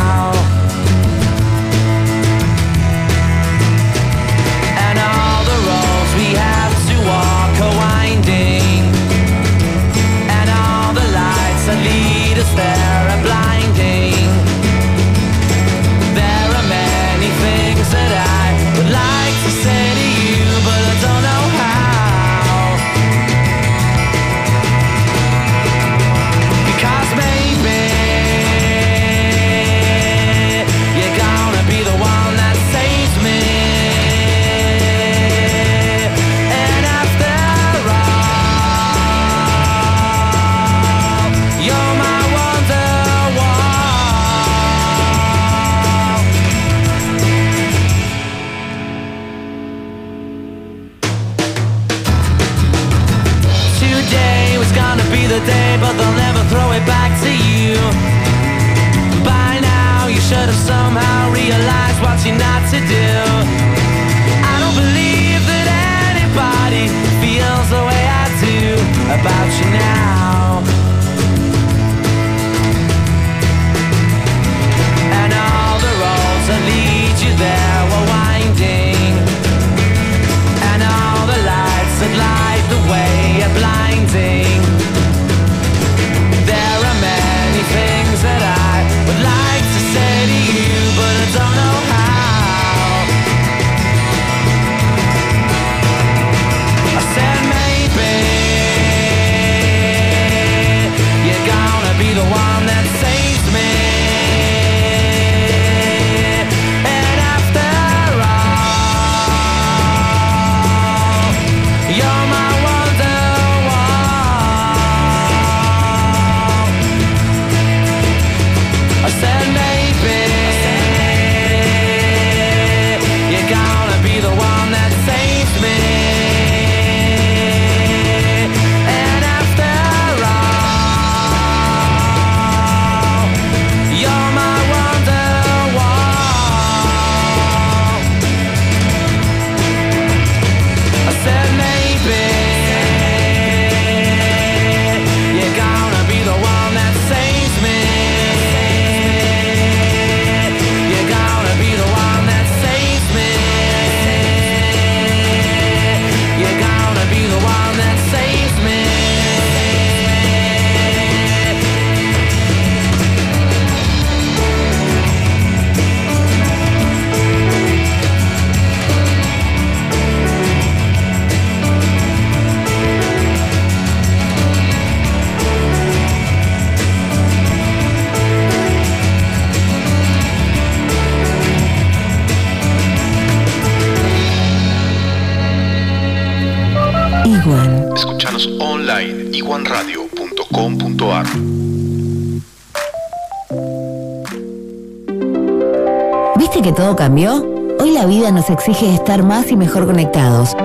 Cambió? Hoy la vida nos exige estar más y mejor conectados.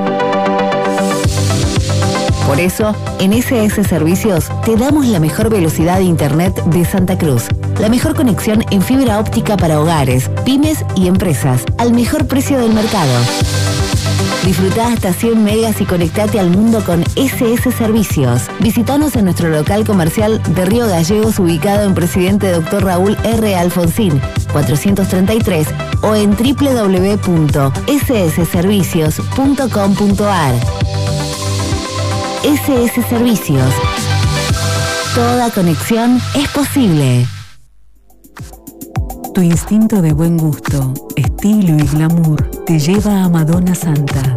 Por eso, en SS Servicios te damos la mejor velocidad de Internet de Santa Cruz. La mejor conexión en fibra óptica para hogares, pymes y empresas, al mejor precio del mercado. Disfruta hasta 100 megas y conectate al mundo con SS Servicios. Visítanos en nuestro local comercial de Río Gallegos ubicado en Presidente Dr. Raúl R. Alfonsín, 433 o en www.ssservicios.com.ar. SS Servicios. Toda conexión es posible.
Tu instinto de buen gusto, estilo y glamour te lleva a Madonna Santa.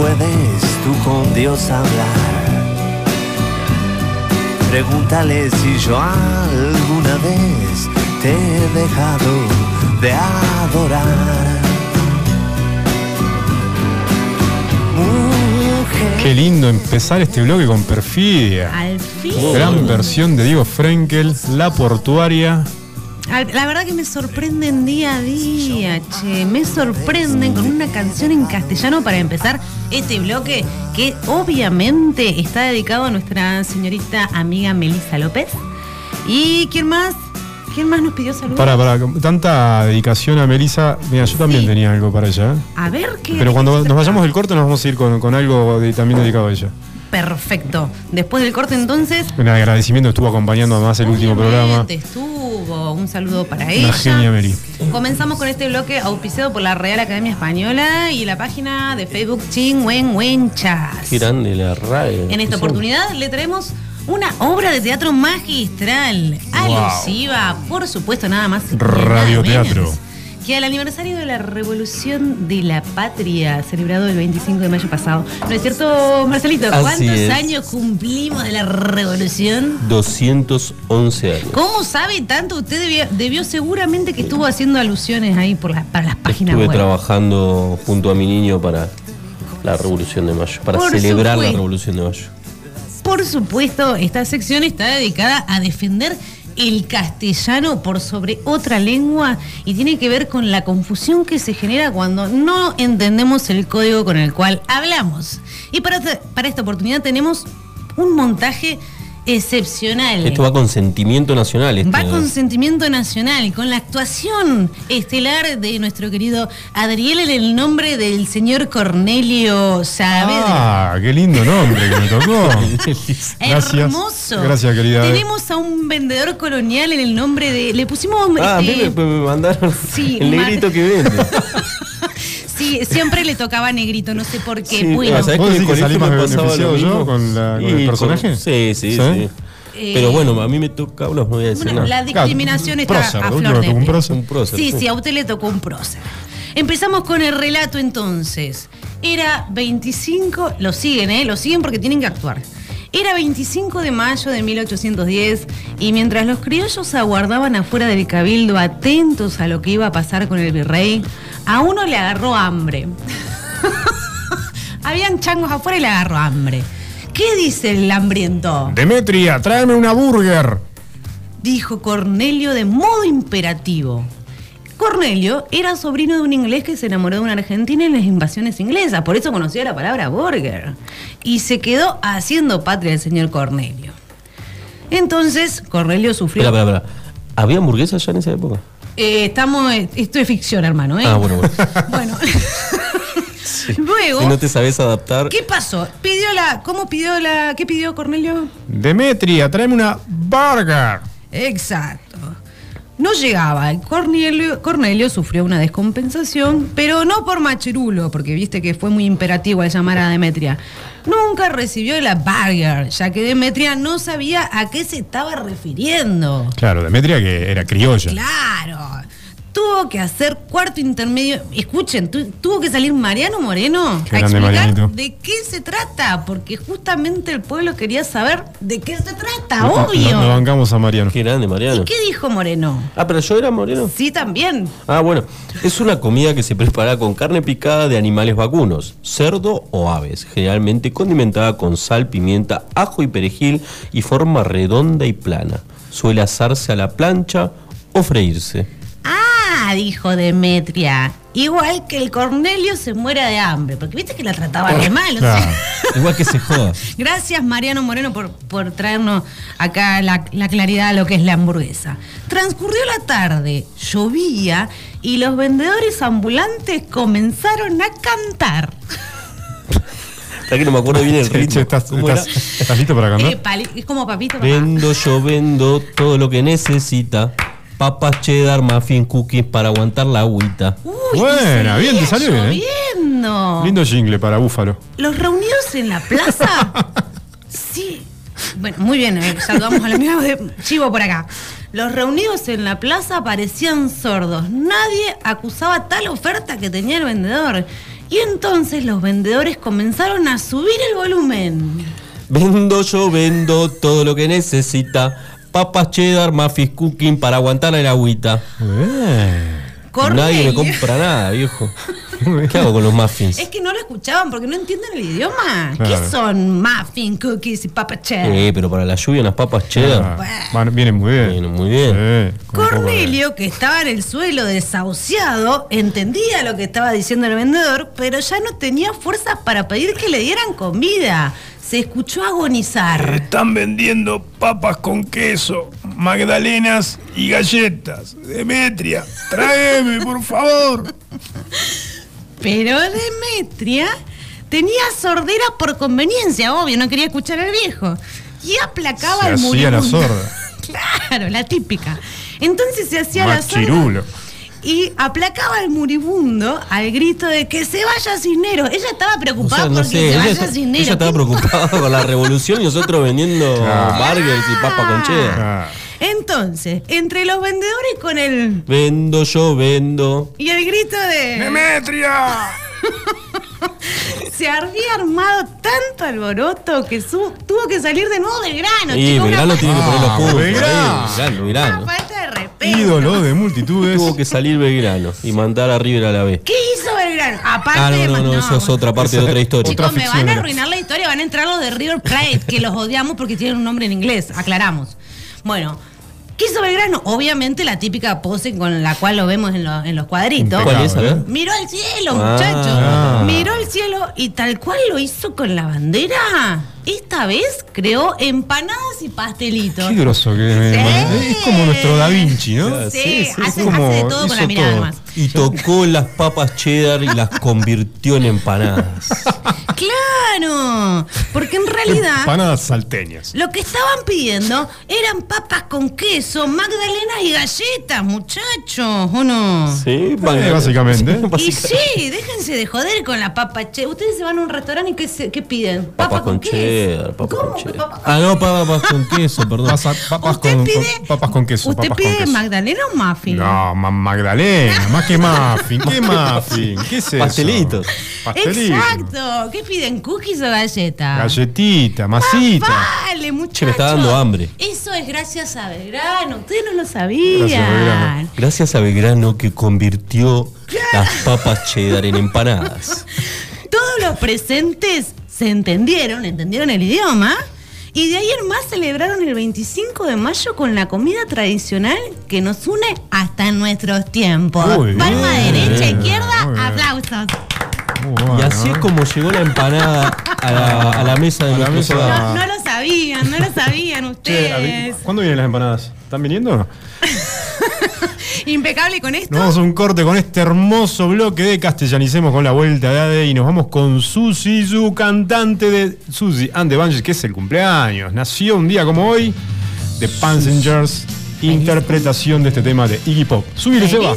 puedes tú con Dios hablar, pregúntale si yo alguna vez te he dejado de adorar.
Qué lindo empezar este bloque con perfidia.
Al fin.
Gran versión de Diego Frenkel, La Portuaria.
La verdad que me sorprenden día a día, che. Me sorprenden con una canción en castellano para empezar este bloque que obviamente está dedicado a nuestra señorita amiga Melissa López. ¿Y quién más? ¿Quién más nos pidió saludos?
Para, para, tanta dedicación a Melissa. Mira, yo también tenía algo para ella. ¿eh?
A ver qué.
Pero cuando nos vayamos del corte nos vamos a ir con, con algo de- también dedicado a ella.
Perfecto. Después del corte entonces,
En agradecimiento estuvo acompañando además el último programa.
estuvo. Un saludo para
Una
ella.
genia Meli.
Comenzamos con este bloque auspiciado por la Real Academia Española y la página de Facebook Chingüengüenchas.
Qué grande la RAE.
En esta oportunidad le traemos una obra de teatro magistral, alusiva, por supuesto, nada más.
Radioteatro.
Que al aniversario de la Revolución de la Patria, celebrado el 25 de mayo pasado. ¿No es cierto, Marcelito? ¿Cuántos años cumplimos de la Revolución?
211 años.
¿Cómo sabe tanto? Usted debió, debió seguramente que estuvo haciendo alusiones ahí por la- para las páginas
Estuve
web.
trabajando junto a mi niño para la Revolución de Mayo, para
Por
celebrar la. Revolución de Mayo.
Por supuesto, esta sección está dedicada a defender el castellano por sobre otra lengua y tiene que ver con la confusión que se genera cuando no entendemos el código con el cual hablamos. Y para, para esta oportunidad tenemos un montaje excepcional.
Esto va con sentimiento nacional. este-
Va con sentimiento nacional, con la actuación estelar de nuestro querido Adriel en el nombre del señor Cornelio Saavedra.
Ah, qué lindo nombre que me tocó. Gracias.
Hermoso.
Gracias, querida.
Tenemos a un vendedor colonial en el nombre de. Le pusimos.
Ah, a mí
este,
me, me mandaron
Sí,
el negrito que vende.
sí, siempre le tocaba negrito, no sé por qué.
Sí,
bueno.
¿sabés
¿Vos
que en
decís
el
que salí
colegio
más
me pasaba lo
beneficiado yo
mismo?
con la- con el personaje?
sí, sí,
¿Sí?
sí.
Eh,
Pero bueno, a mí me toca, no voy a decir
Bueno,
nada.
la discriminación está
prócer,
a flor de
tocó un prócer.
Un prócer,
Sí,
sí.
sí, a usted le tocó un prócer. Empezamos con el relato entonces. Era 25, lo siguen, ¿eh? Lo siguen porque tienen que actuar. Era 25 de mayo de 1810 y mientras los criollos aguardaban afuera del cabildo atentos a lo que iba a pasar con el virrey, a uno le agarró hambre. habían changos afuera y le agarró hambre. ¿Qué dice el hambriento?
Demetria, tráeme una burger.
Dijo Cornelio de modo imperativo. Cornelio era sobrino de un inglés que se enamoró de una argentina en las invasiones inglesas, por eso conocía la palabra burger. Y se quedó haciendo patria el señor Cornelio. Entonces, Cornelio sufrió.
Espera, espera, espera. ¿Había hamburguesas ya en esa época?
Eh, estamos, esto es ficción, hermano. ¿eh?
Ah, bueno, bueno.
Bueno. Luego,
Si no te sabes adaptar.
¿qué pasó? Pidió la, ¿cómo pidió la, qué pidió Cornelio?
Demetria, tráeme una burger.
Exacto. No llegaba. Cornelio, Cornelio sufrió una descompensación, pero no por machirulo, porque viste que fue muy imperativo al llamar a Demetria. Nunca recibió la burger, ya que Demetria no sabía a qué se estaba refiriendo.
Claro, Demetria que era criolla.
Claro. Tuvo que hacer cuarto intermedio. Escuchen, tu- tuvo que salir Mariano Moreno
Qué
a
grande
explicar
Marianito.
de qué se trata, porque justamente el pueblo quería saber de qué se trata,
No-
obvio.
no- no bancamos a Mariano.
Qué grande, Mariano.
¿Qué dijo Moreno?
Ah, pero yo era moreno.
Sí, también.
Ah, bueno. Es una comida que se prepara con carne picada de animales vacunos, cerdo o aves, generalmente condimentada con sal, pimienta, ajo y perejil y forma redonda y plana. Suele asarse a la plancha o freírse.
Ah, dijo Demetria. Igual que el Cornelio se muera de hambre, porque viste que la trataba de mal. o sea.
Igual que se joda.
Gracias Mariano Moreno por, por traernos acá la, la claridad a lo que es la hamburguesa. Transcurrió la tarde, llovía y los vendedores ambulantes comenzaron a cantar.
Hasta que no me acuerdo bien el ritmo.
¿estás, listo para cantar?
Eh, es como papito papá.
Vendo, yo vendo todo lo que necesita. Papas cheddar, muffin, cookies para aguantar la agüita.
Buena, bien, te salió bien, ¿eh? Lindo jingle para Búfalo.
Los reunidos en la plaza. sí. Bueno, muy bien, eh, saludamos al amigo de Chivo por acá. Los reunidos en la plaza parecían sordos. Nadie acusaba tal oferta que tenía el vendedor. Y entonces los vendedores comenzaron a subir el volumen.
Vendo, yo vendo todo lo que necesita. Papas cheddar, muffins, cooking para aguantar la agüita.
Cornelio.
Nadie me compra nada, viejo. ¿Qué hago con los muffins?
Es que no lo escuchaban porque no entienden el idioma.
Claro.
¿Qué son muffin, cookies y papa cheddar?
Eh, pero para la lluvia unas papas cheddar.
Van- vienen muy bien.
Vienen muy bien.
Cornelio, que estaba en el suelo desahuciado, entendía lo que estaba diciendo el vendedor, pero ya no tenía fuerzas para pedir que le dieran comida. Se escuchó agonizar.
Están vendiendo papas con queso, magdalenas y galletas. Demetria, tráeme, por favor.
Pero Demetria tenía sordera por conveniencia, obvio, no quería escuchar al viejo. Y aplacaba
Se
al
hacía la sorda.
Claro, la típica. Entonces se hacía la sorda
Machirulo.
Y aplacaba al moribundo al grito de que se vaya Cisneros. Ella estaba
O
preocupada
sea, no
porque
sé,
se vaya
está-
Cisneros.
ella estaba preocupada con la revolución y nosotros vendiendo burgers y papas con cheddar.
Entonces, entre los vendedores con el
Vendo, yo vendo.
y el grito de
¡Demetria!
se había armado tanto alboroto que su- tuvo que salir de nuevo del grano.
Y Belgrano
una
tiene que poner los
Ah,
puntos.
Belgrano.
Belgrano,
Ídolo de multitudes.
Tuvo que salir Belgrano y mandar a River a la vez.
¿Qué hizo Belgrano? Aparte
Ah, no,
de
no,
más-
no, eso es otra parte de otra historia.
Chicos, me van a arruinar la historia, van a entrar los de River Plate, que los odiamos porque tienen un nombre en inglés, aclaramos. Bueno, ¿qué hizo Belgrano? Obviamente la típica pose con la cual lo vemos en, lo- en los cuadritos.
¿Cuál es? A ver.
Miró al cielo,
Ah.
muchachos. Miró al cielo y tal cual lo hizo con la bandera. Esta vez creó empanadas y pastelitos.
Qué groso que es. Es como nuestro Da Vinci, ¿no?
Sí, hace,
como
hace de todo con la mirada
todo.
nomás.
Y tocó las papas cheddar y las convirtió en empanadas.
Claro, porque en realidad
Empanadas salteñas.
lo que estaban pidiendo eran papas con queso, magdalenas y galletas, muchachos, ¿o no?
Sí,
Eh, básicamente.
Y sí, déjense de joder con la papa che. Ustedes se van a un restaurante y ¿qué, se- qué piden?
Papas con cheddar, papas con cheddar. Ah, no, papas con queso, perdón.
Pasa- papas, con, con- papas con queso.
¿Usted
papas con
pide
queso.
magdalena o muffin?
No, ma- Magdalena, más que muffin. ¿Qué muffin? ¿Qué es eso?
Pastelitos.
Pastelitos.
Exacto. ¿Qué piden? ¿Cookies o galletas?
Galletita, masita.
Vale, muchachos.
Me está dando hambre.
Eso es gracias a Belgrano. Ustedes no lo
Gracias,
sabían.
Belgrano. Gracias a Belgrano que convirtió las papas cheddar en empanadas.
Todos los presentes se entendieron, entendieron el idioma. Y de ahí en más celebraron el 25 de mayo con la comida tradicional que nos une hasta en nuestros tiempos.
Muy
Palma
bien.
derecha, izquierda, aplausos.
Y así es como llegó la empanada a la, a la mesa de
A la mesa.
No lo sabían, no lo sabían
Che,
ustedes.
¿Cuándo vienen las empanadas? ¿Están viniendo?
Impecable con esto.
Nos vamos a un corte con este hermoso bloque de Castellanicemos con la vuelta de ADE y nos vamos con Susi, su cantante de Susi and the Banshees, que es el cumpleaños. Nació un día como hoy, The Passengers, interpretación de este tema de Iggy Pop. Subile, se va.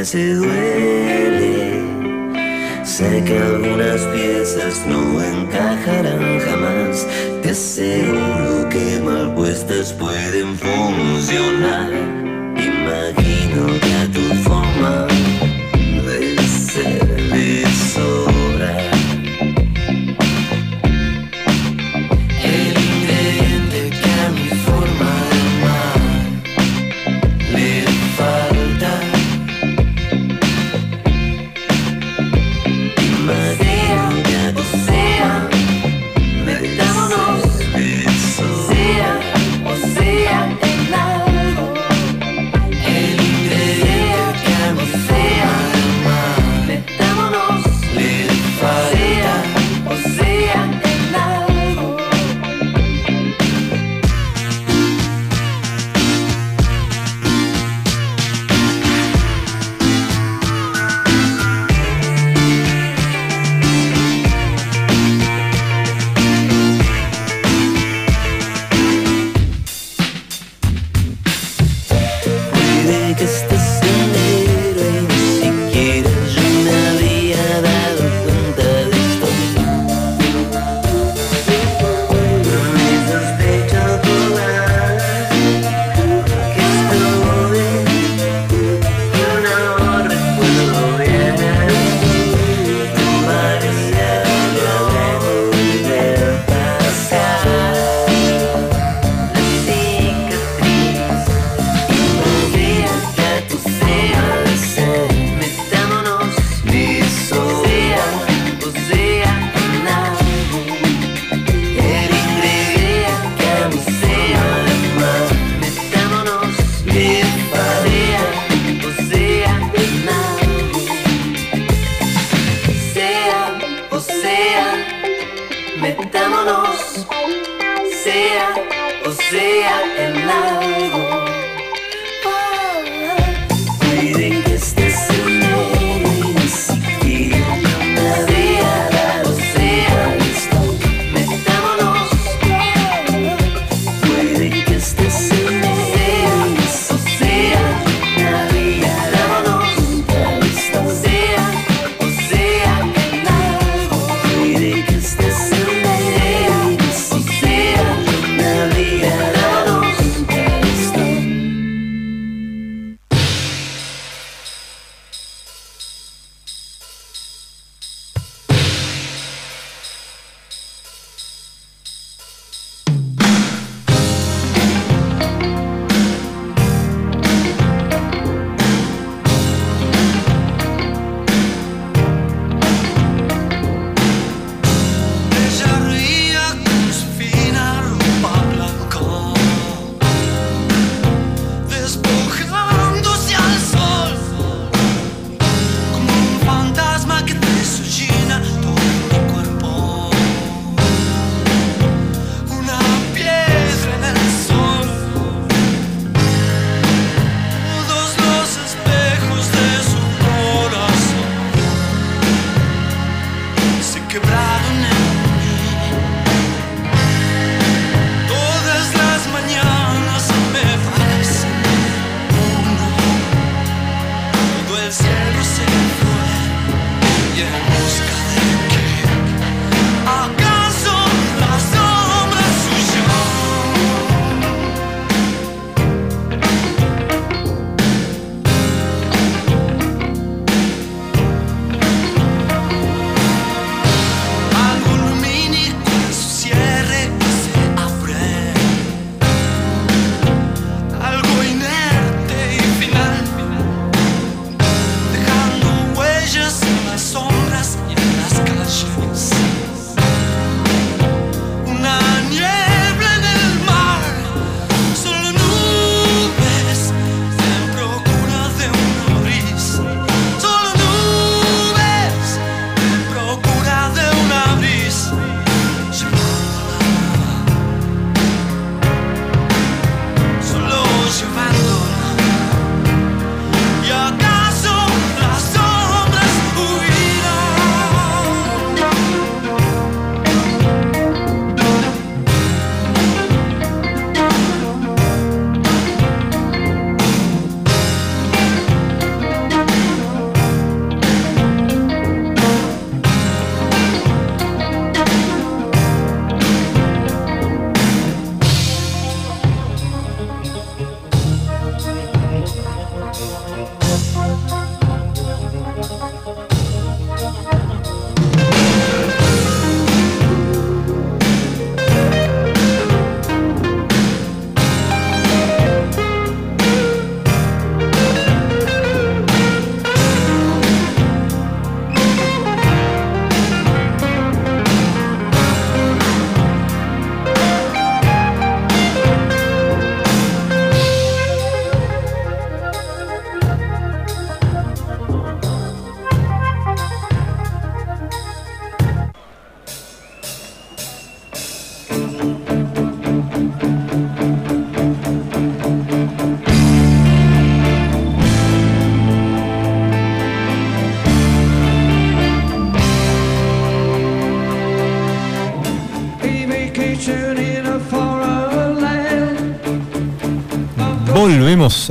Estrellarse duele. Sé que algunas piezas no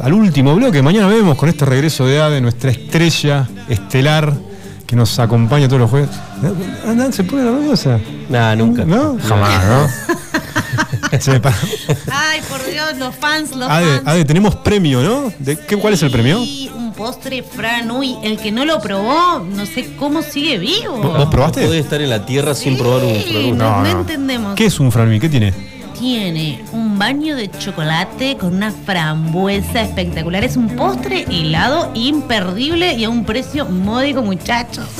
Al último bloque. Mañana vemos con este regreso de Ade, nuestra estrella estelar que nos acompaña todos los jueves. Anda, ¿Se pone nerviosa?
Nah, nunca.
¿No? Jamás, ¿no? Se me para-
Ay, por Dios, los fans, los
Ade,
fans.
Ade, tenemos premio, ¿no? ¿De qué, ¿Cuál es el premio?
Un postre Fran Uy, el que no lo probó, no sé cómo sigue vivo.
¿Vos- probaste?
No podés estar en la tierra sin probar un franú.
no, no entendemos.
¿Qué es un franui? ¿Qué tiene?
Tiene un baño de chocolate con una frambuesa espectacular. Es un postre helado imperdible y a un precio módico, muchachos.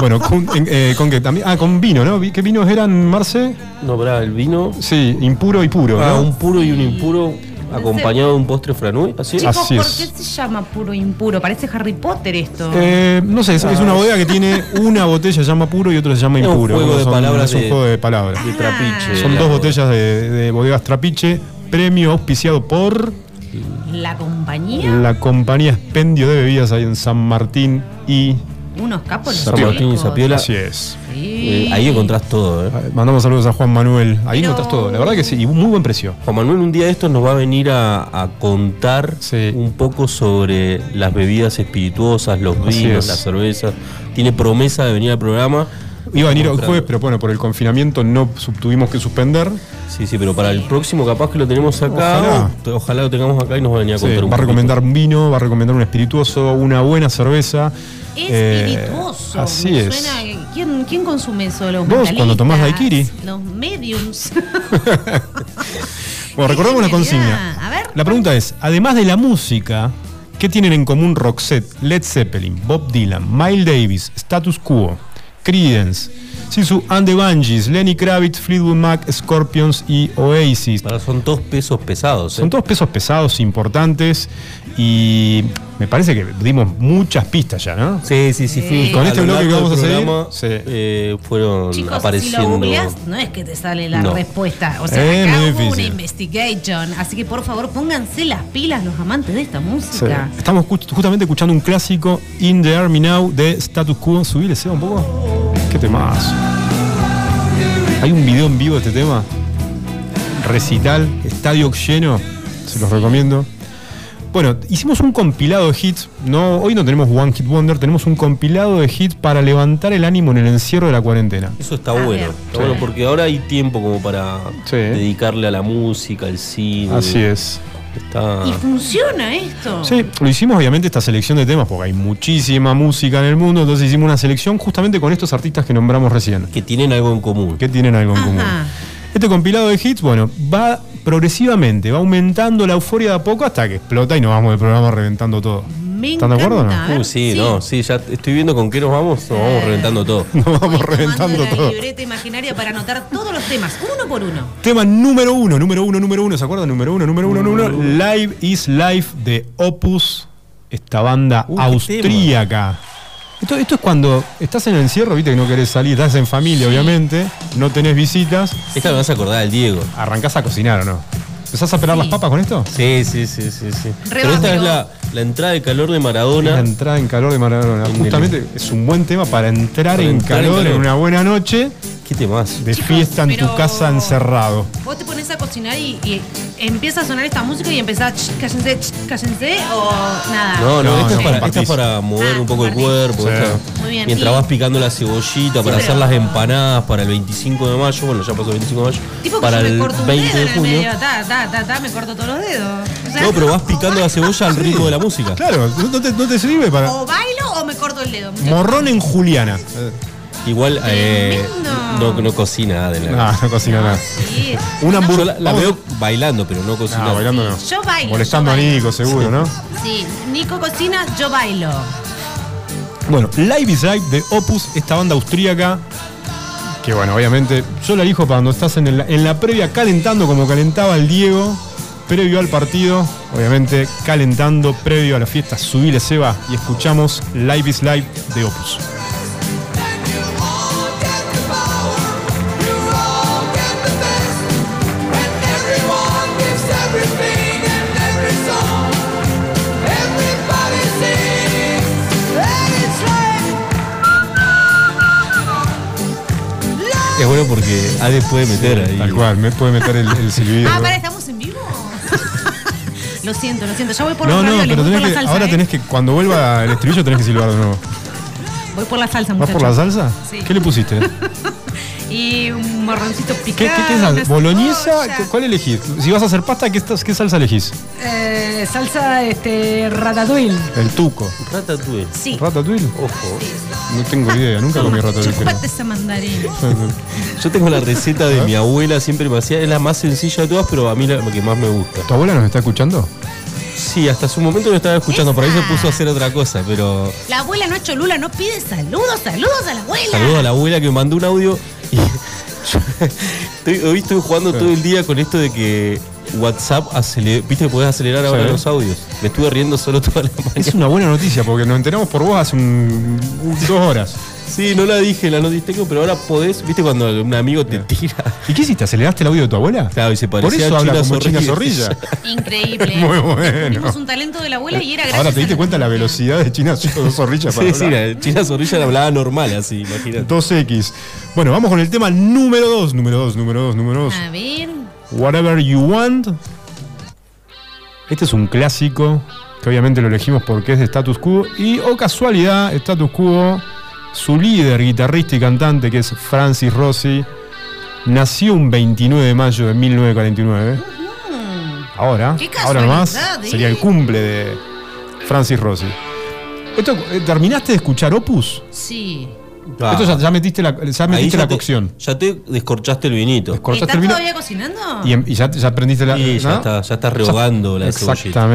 Bueno, con, eh, ¿con qué? También, ah, con vino, ¿no? ¿Qué vinos eran, Marce?
No, pará, el vino.
Sí, impuro y puro,
Ah,
¿no?
un puro y un impuro acompañado de un postre franui. Así es.
Chicos,
Así
¿por
es.
qué se llama puro impuro? Parece Harry Potter esto.
Eh, no sé, es, es una bodega que tiene una botella se llama puro y otra se llama
Es un
impuro.
juego de
Son-
palabras
Es un
de-
juego de palabras.
de trapiche.
Son
La-
dos botellas de, de bodegas trapiche, premio auspiciado por
La compañía,
la compañía Expendio de Bebidas ahí en San Martín y
unos capos
San Martín y. Zapiola.
Así es.
Eh, ahí encontrás todo, ¿eh?
Mandamos saludos a Juan Manuel. Ahí
Pero-
encontrás todo. La verdad que sí, y muy buen precio.
Juan Manuel un día de estos nos va a venir a, a contar un poco sobre las bebidas espirituosas, los
Así
vinos,
es.
las cervezas. Tiene promesa de venir al programa.
Iba a venir el
Mostrando.
jueves, pero bueno, por el confinamiento no tuvimos que suspender.
Sí, sí, pero para el próximo capaz que lo tenemos acá.
Ojalá.
lo tengamos acá y nos va a venir a
Sí,
contar un
va a recomendar un vino, va a recomendar un espirituoso, una buena cerveza. Eh,
Espirituoso.
así
me
es.
Suena, ¿quién, ¿Quién consume eso? Los
Vos, cuando tomás daiquiri.
Los mediums.
Bueno, recordemos la consigna.
A ver.
La pregunta es, además de la música, ¿qué tienen en común Roxette, Led Zeppelin, Bob Dylan, Miles Davis, Status Quo, crianças. Creedence, Sisu and the Banshees, Lenny Kravitz, Fleetwood Mac, Scorpions y Oasis?
Son todos pesos pesados. ¿eh?
Son todos pesos pesados, importantes y me parece que dimos muchas pistas ya, ¿no?
Sí, sí, sí.
Y con este
lo
bloque que vamos a
del
seguir,
programa,
sí.
eh, fueron
Chicos, si lo
apareciendo.
googleás, no es que te sale la
No.
respuesta. O sea,
Es
acá hubo una investigation. Así que por favor, pónganse las pilas los amantes de esta
Sí.
música.
Estamos ju- justamente escuchando un clásico In the Army Now de Status Quo. Subile, Seba, un poco. Qué temas. Hay un video en vivo de este tema. Recital, estadio lleno. Se los recomiendo. Bueno, hicimos un compilado de hits. No, hoy no tenemos One Hit Wonder, tenemos un compilado de hits para levantar el ánimo en el encierro de la cuarentena.
Eso está bueno. Está
Sí.
bueno porque ahora hay tiempo como para dedicarle a la música, al cine.
Así es.
Está.
Y funciona esto.
Sí, lo hicimos obviamente esta selección de temas porque hay muchísima música en el mundo, entonces hicimos una selección justamente con estos artistas que nombramos recién.
Que tienen algo en común.
Que tienen algo en común. Este compilado de hits, bueno, va progresivamente, va aumentando la euforia de a poco hasta que explota y nos vamos del programa reventando todo.
Me
¿Están de acuerdo o no?
ver,
Uh, sí,
sí.
no, sí, ya estoy viendo con qué nos vamos, nos vamos reventando todo.
Nos vamos
Tomando
reventando
la
todo.
libreta imaginaria para anotar todos los temas, uno por uno.
Tema número uno, número uno, número uno, ¿se acuerdan? Número uno, número uno, número uno. Live is Life de Opus, esta banda
Uh,
austríaca. Esto, esto es cuando estás en el encierro, viste que no querés salir, estás en familia, obviamente, no tenés visitas.
Esta me vas a acordar del Diego.
Arrancás a cocinar o no. ¿Empezás a pelar las papas con esto?
Sí, sí, sí, sí, sí. Pero esta es la, la entrada de calor de
Es la
Maradona.
entrada en calor de Maradona. Justamente es un buen tema para entrar,
Para
en,
entrar en
calor en
calor.
una buena noche
¿Qué temas?
de fiesta en tu casa encerrado.
Vos te pones a cocinar y, y empieza a sonar esta música y empezás, "Ch, cállense, ch, cállense, o nada.
No, no,
No,
esta,
no,
es para,
compartís.
esta es para mover
Ah,
un poco el cuerpo.
Sí.
esta-
Muy bien.
Mientras vas picando la cebollita para hacer las empanadas para el 25 de mayo. Bueno, ya pasó el 25 de mayo.
Tipo que
para
yo me
el
corto un
20
dedo
de
en el
junio.
medio, ta, ta, ta, ta, me corto todos los dedos. O sea,
No, pero vas picando la cebolla al ritmo de la música.
Claro, no te, no te sirve para.
O bailo o me corto el dedo.
Morrón en Juliana.
Igual eh, no, no cocina de la
No, no cocina nada.
Sí.
Una
Yo
hamburguesa.
la, la veo bailando, pero no cocina.
No, bailando no.
Yo bailo.
Molestando
yo
a. Nico, seguro, ¿no?
Sí, Nico cocina, yo bailo.
Bueno, Live is Live de Opus, esta banda austríaca. Que bueno, obviamente, yo la elijo para cuando estás en, el- en la previa calentando como calentaba el Diego, previo al partido, obviamente calentando, previo a la fiesta, subile Seba y escuchamos Live is Live de Opus.
Es bueno porque Ade puede meter ahí.
Tal cual, me puede meter el, el silbido.
Ah, para, ¿estamos en vivo? Lo siento, lo siento. Ya voy por
No, no, pero tenés
por
que,
la salsa.
ahora
¿eh?
tenés que, cuando vuelva el estribillo tenés que silbar de nuevo.
Voy por la salsa,
¿Vas
muchachos.
por la salsa?
Sí.
¿Qué le pusiste?
Y un morroncito
¿Qué,
picado.
qué, qué salsa? ¿Boloñesa? ¿Qué- ¿Cuál elegís? Si vas a hacer pasta, ¿qué, estás- qué salsa elegís?
Eh, salsa este, ratatouille.
El tuco.
Ratatouille.
Sí.
¿Ratatouille?
Ojo.
No tengo idea, nunca comí ratatouille. creo.
Chupate esa mandarina.
Yo tengo la receta de mi abuela, siempre me hacía, es la más sencilla de todas, pero a mí la que más me gusta.
¿Tu abuela nos está escuchando?
Sí, hasta su momento lo estaba escuchando, por ahí se puso a hacer otra cosa, pero
La abuela no Cholula no pide saludos, saludos a la abuela.
saludo a la abuela que me mandó un audio y yo estoy, hoy estoy jugando todo el día con esto de que WhatsApp acele- viste que podés acelerar ahora
Sí.
los audios. Me estuve riendo solo toda la mañana.
Es una buena noticia porque nos enteramos por vos hace un, un- dos horas.
Sí, no la dije, la noticia, pero ahora podés, viste cuando un amigo te tira.
¿Y qué hiciste? ¿Aceleraste el audio de tu abuela?
Claro, y se
Por
parecía
eso
a
habla
China
como China
Zorrilla.
Increíble.
Muy bueno.
Tuvimos un talento de la abuela y era gracias
Ahora te diste
a-
cuenta la velocidad de China Zorrilla para
Sí, sí,
hablar.
la China Zorrilla hablaba normal así, imagínate.
2X. Bueno, vamos con el tema número 2. Número 2, número 2, número 2.
A ver.
Whatever You Want. Este es un clásico que obviamente lo elegimos porque es de Status Quo. Y, o casualidad, Status Quo, su líder, guitarrista y cantante, que es Francis Rossi, nació un 29 de mayo de 1949. Ahora,
Qué
ahora nomás,
¿eh?
sería el cumple de Francis Rossi. Esto, eh, ¿Terminaste de escuchar Opus?
Sí.
Ah.
Esto ya, ya metiste la, ya metiste
ya
la
te-
cocción.
Ya te descorchaste el vinito.
¿Estás
el vino
todavía cocinando?
y, em- y ya, ya aprendiste la.
Sí, ya está, ya está rehogando la cebollita.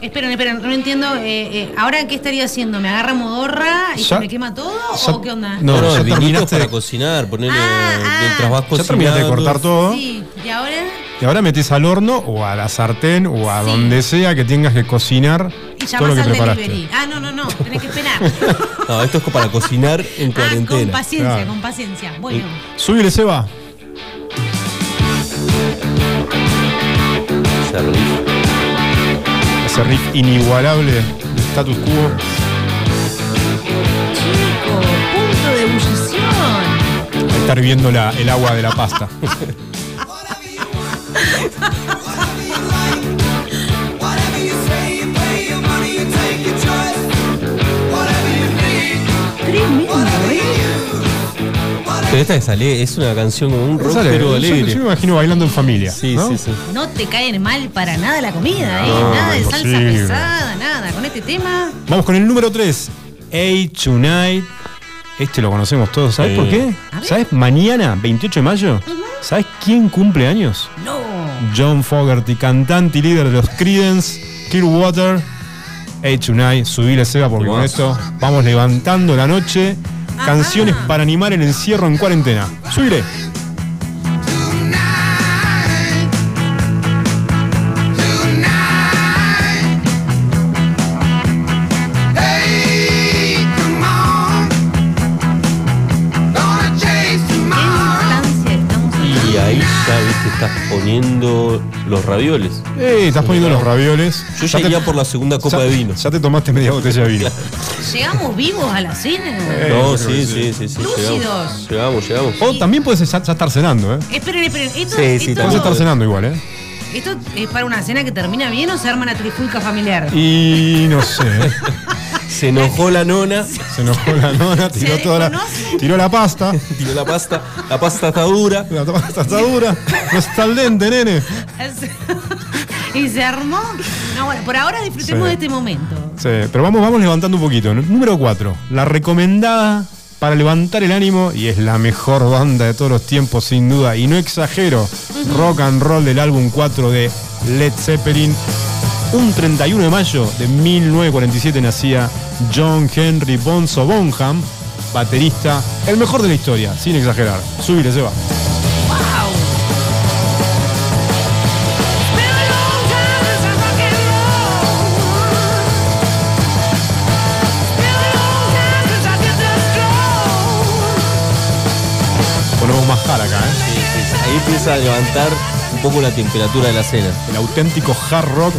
Esperen, esperen, no entiendo. eh, eh, ¿Ahora qué estaría haciendo? ¿Me agarra modorra y
Ya-
se me quema todo?
ya-
¿O qué onda?
No,
No, no,
ya
el vinito es
terminaste
para cocinar, ponerle
Ah,
mientras vas
Ya
cocinando.
terminaste de cortar todo.
Sí, ¿y ahora?
Y ahora metes al horno o a la sartén o a
Sí.
donde sea que tengas que cocinar
Y
todo lo que
al
preparaste.
delivery. Ah, no, no, no, tenés que esperar.
No, esto es para cocinar en
ah, con
cuarentena.
paciencia,
Claro.
con paciencia. Bueno,
Súbile, Seba.
Riff.
Ese riff inigualable de status quo.
chico, punto de ebullición.
Ahí está hirviendo la- el agua de la pasta.
esta es, ale- es una canción como un rock,
Sale,
pero
yo,
alegre.
yo me imagino bailando en familia.
Sí,
¿no?
sí, sí.
No te caen mal para nada la comida, ¿eh? Nada de salsa pesada, nada. Con este tema,
Vamos con el número 3. A Tonight. Este lo conocemos todos. ¿Sabes
Sí.
por qué? ¿Sabes? Mañana, 28 de mayo. ¿Sabes quién cumple años?
no.
John Fogerty, cantante y líder de los Creedence, Clearwater, A Tonight, subile Seba porque con esto vamos levantando la noche. Canciones para animar el encierro en cuarentena. Subile.
Poniendo los ravioles.
Eh, estás poniendo los ravioles.
Yo
Ya
llegué
te-
a por la segunda copa
ya-
de vino.
Ya te tomaste media botella de vino.
¿Llegamos vivos a la cena?
Eh,
No, sí, sí, sí, sí.
Lúcidos.
Llegamos, llegamos. llegamos.
O también puedes ya, ya estar cenando, ¿eh?
Esperen, esperen. Esto,
Sí, sí,
esto,
Puedes estar cenando igual, ¿eh?
¿Esto es para una cena que termina bien o se arma una trifulca familiar?
Y no sé.
Se enojó la nona,
Se enojó la nona, tiró
¿Se
toda la, tiró la pasta.
tiró la pasta. La pasta está dura.
La pasta está dura. No está al dente, nene.
y se armó. No, bueno, por ahora disfrutemos
Sí.
de este momento.
Sí, pero vamos, vamos levantando un poquito. Número 4. La recomendada para levantar el ánimo y es la mejor banda de todos los tiempos, sin duda. Y no exagero. Rock and roll del álbum 4 de Led Zeppelin. Un 31 de mayo de 1947 nacía John Henry Bonzo Bonham, baterista, el mejor de la historia, sin exagerar. Subile, se va. Ponemos más cara acá, ¿eh?
Sí. Ahí empieza a levantar un poco la temperatura de la cena.
El auténtico hard rock.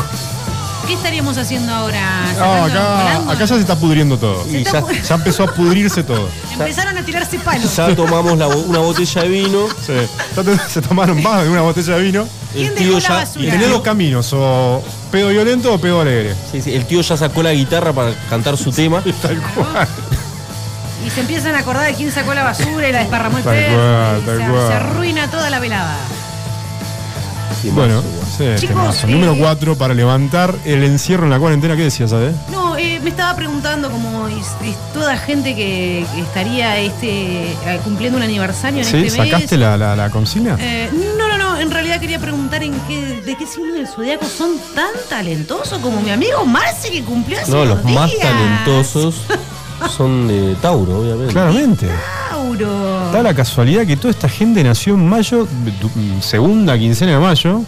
¿Qué estaríamos haciendo ahora?
No,
¿Sacando,
acá, acá ya se está pudriendo todo.
Se está
ya, empezó a pudrirse todo.
Empezaron a tirarse palos.
Ya tomamos la bo- una botella de vino.
Sí. Ya te- se tomaron más de una botella de vino.
el tío ya.
Y tenés dos caminos, o pedo violento o pedo alegre.
Sí, sí, el tío ya sacó la guitarra para cantar su tema.
Tal cual.
Y se empiezan a acordar de quién sacó la basura y la desparramó el
Tal
perro.
cual,
y
tal
se,
cual.
se arruina toda la velada.
Bueno, sí,
Chicos,
temazo.
eh,
Número 4 para levantar el encierro en la cuarentena. ¿Qué decías, sabes?
No, eh, me estaba preguntando como es, es toda gente que, que estaría este eh, cumpliendo un aniversario en
¿Sí?
este mes.
¿Sacaste la, la, la consigna?
Eh, no, no, no. En realidad quería preguntar en qué, de qué signo del zodiaco son tan talentosos como mi amigo Marce que cumplió hace
No,
unos
los más talentosos son de Tauro, obviamente.
Claramente.
Tauro.
Da la casualidad que toda esta gente nació en mayo, segunda quincena de mayo.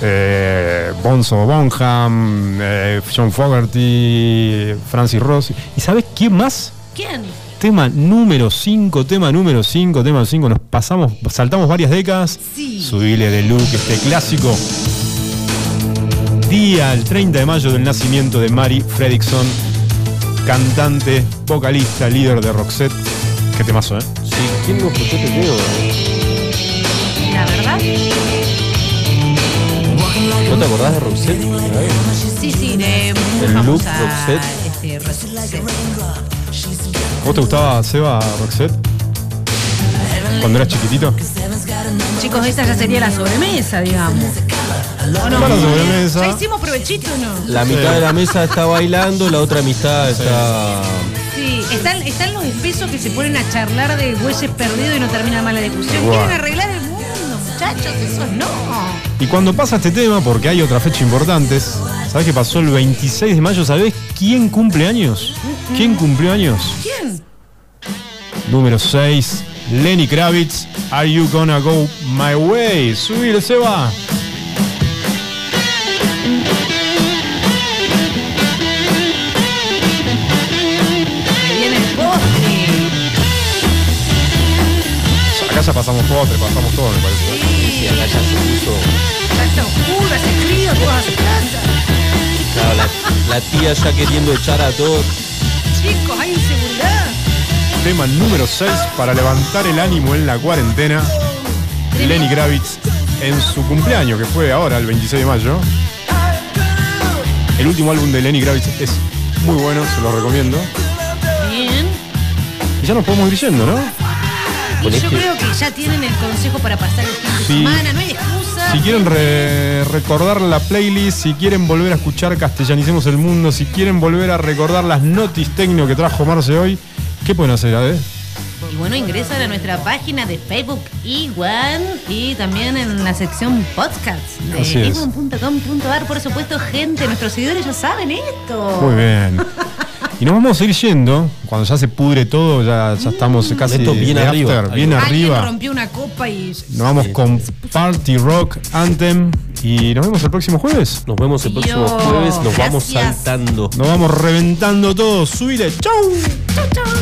Eh, Bonzo Bonham, eh, John Fogerty, Francis Ross. ¿Y sabes quién más?
¿Quién?
Tema número 5, tema número 5, tema 5. Nos pasamos, saltamos varias décadas.
Sí.
Subile de look, este clásico. Día, el 30 de mayo del nacimiento de Mary Fredrickson, cantante, vocalista, líder de Roxette. Qué temazo, ¿eh?
Sí, ¿quién no escuchó este tema?
La verdad.
¿No te acordás de Roxette?
Sí, sí, de
El look
famosa,
Roxette.
Este, Roxette.
¿Vos te gustaba, Seba, Roxette? Cuando eras chiquitito.
Chicos, esta ya sería la sobremesa, digamos. ¿O no?
Para la sobremesa.
¿Ya hicimos provechito o no?
La mitad de la mesa está bailando, la otra mitad está.
Están, están los espesos que se ponen a charlar de bueyes perdidos y no termina mal la discusión. Quieren arreglar el mundo, muchachos, eso no.
Y cuando pasa este tema, porque hay otra fecha importante, ¿sabés qué pasó el 26 de mayo? ¿Sabés quién cumple años? ¿Quién cumplió años?
¿Quién?
Número 6, Lenny Kravitz, Are You Gonna Go My Way? Subile, Seba.
Que
Acá ya pasamos postre, pasamos todo, me parece.
Sí, acá ya se puso.
Ya está oscuro, hace frío, todas a su casa.
Claro, la, la tía ya queriendo echar a todos.
Chicos, hay inseguridad.
Tema número 6 para levantar el ánimo en la cuarentena. Lenny Kravitz en su cumpleaños, que fue ahora, el 26 de mayo. El último álbum de Lenny Kravitz es muy bueno, se lo recomiendo.
Bien.
Y ya nos podemos ir yendo, ¿no?
Y yo creo que ya tienen el consejo para pasar el fin de semana, no hay excusa.
Si quieren re- recordar la playlist, si quieren volver a escuchar Castellanicemos el Mundo, si quieren volver a recordar las notis tecno que trajo Marce hoy, ¿qué pueden hacer, Ade?
Y bueno, ingresan a nuestra página de Facebook Iguan y también en la sección podcasts
Así
de iguan.com.ar. Por supuesto, gente, nuestros seguidores ya saben esto.
Muy bien. Y nos vamos a ir yendo, cuando ya se pudre todo, ya, ya estamos casi
Esto bien arriba.
bien
rompió una copa y.
Nos vamos con Party Rock Anthem y nos vemos el próximo jueves.
Nos vemos el próximo
Dios,
jueves, nos vamos saltando.
Nos vamos reventando todo. Subile, chau.
Chau, chau.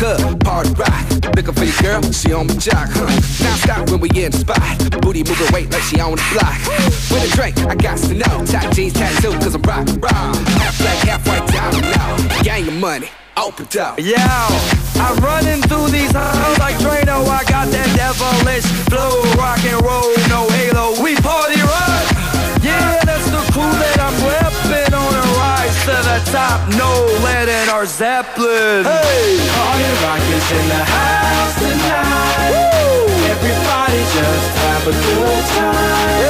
Club, party rock. Looking for your girl, she on my jock, huh? Now stop when we in the spot. Booty moving weight like she on the block. With a drink, I got to know. Tight jeans, tattoo, cause I'm rock, rock. Half black, half white, diamond now. Gang of money, open up.
Yo, I'm running through these halls like Drano. I got that devilish flow, rock and roll, no halo. We party rock. Yeah, that's the crew that I'm repping top. No letting our
Led Zeppelin. Hey,
Party rock is in the house tonight. Everybody just have a good time.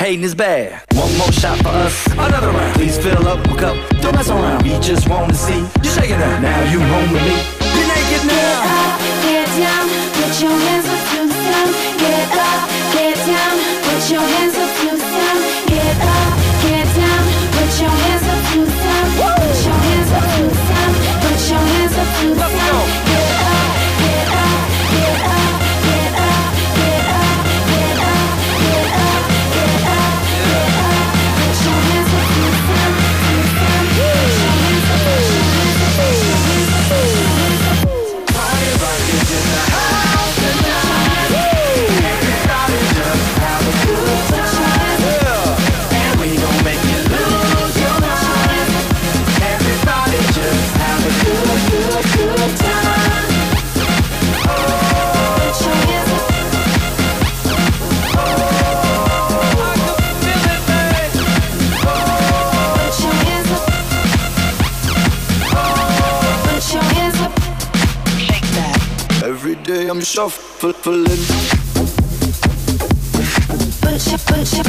Hating is bad. One more shot for us, another round. Please fill up my cup, don't mess around. We just wanna see you shaking that. Now you home with me. You're naked now.
Get down, put your hands up to the sound. Get up, get down, put your hands up to the sound. Get up, get down, put your hands up to the sound. Put your hands up to the sound. Put your hands up to the sound.
I'm shuffling.
Put your, put your.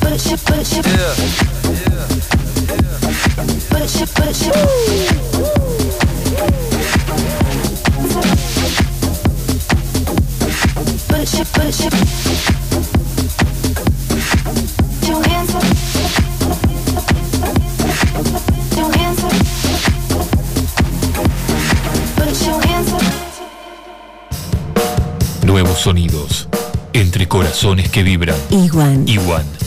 Put your, put your.
Yeah.
Put your, put your. Put your, put your. Your
sonidos. Entre corazones que vibran.
Iguan.
Iwan.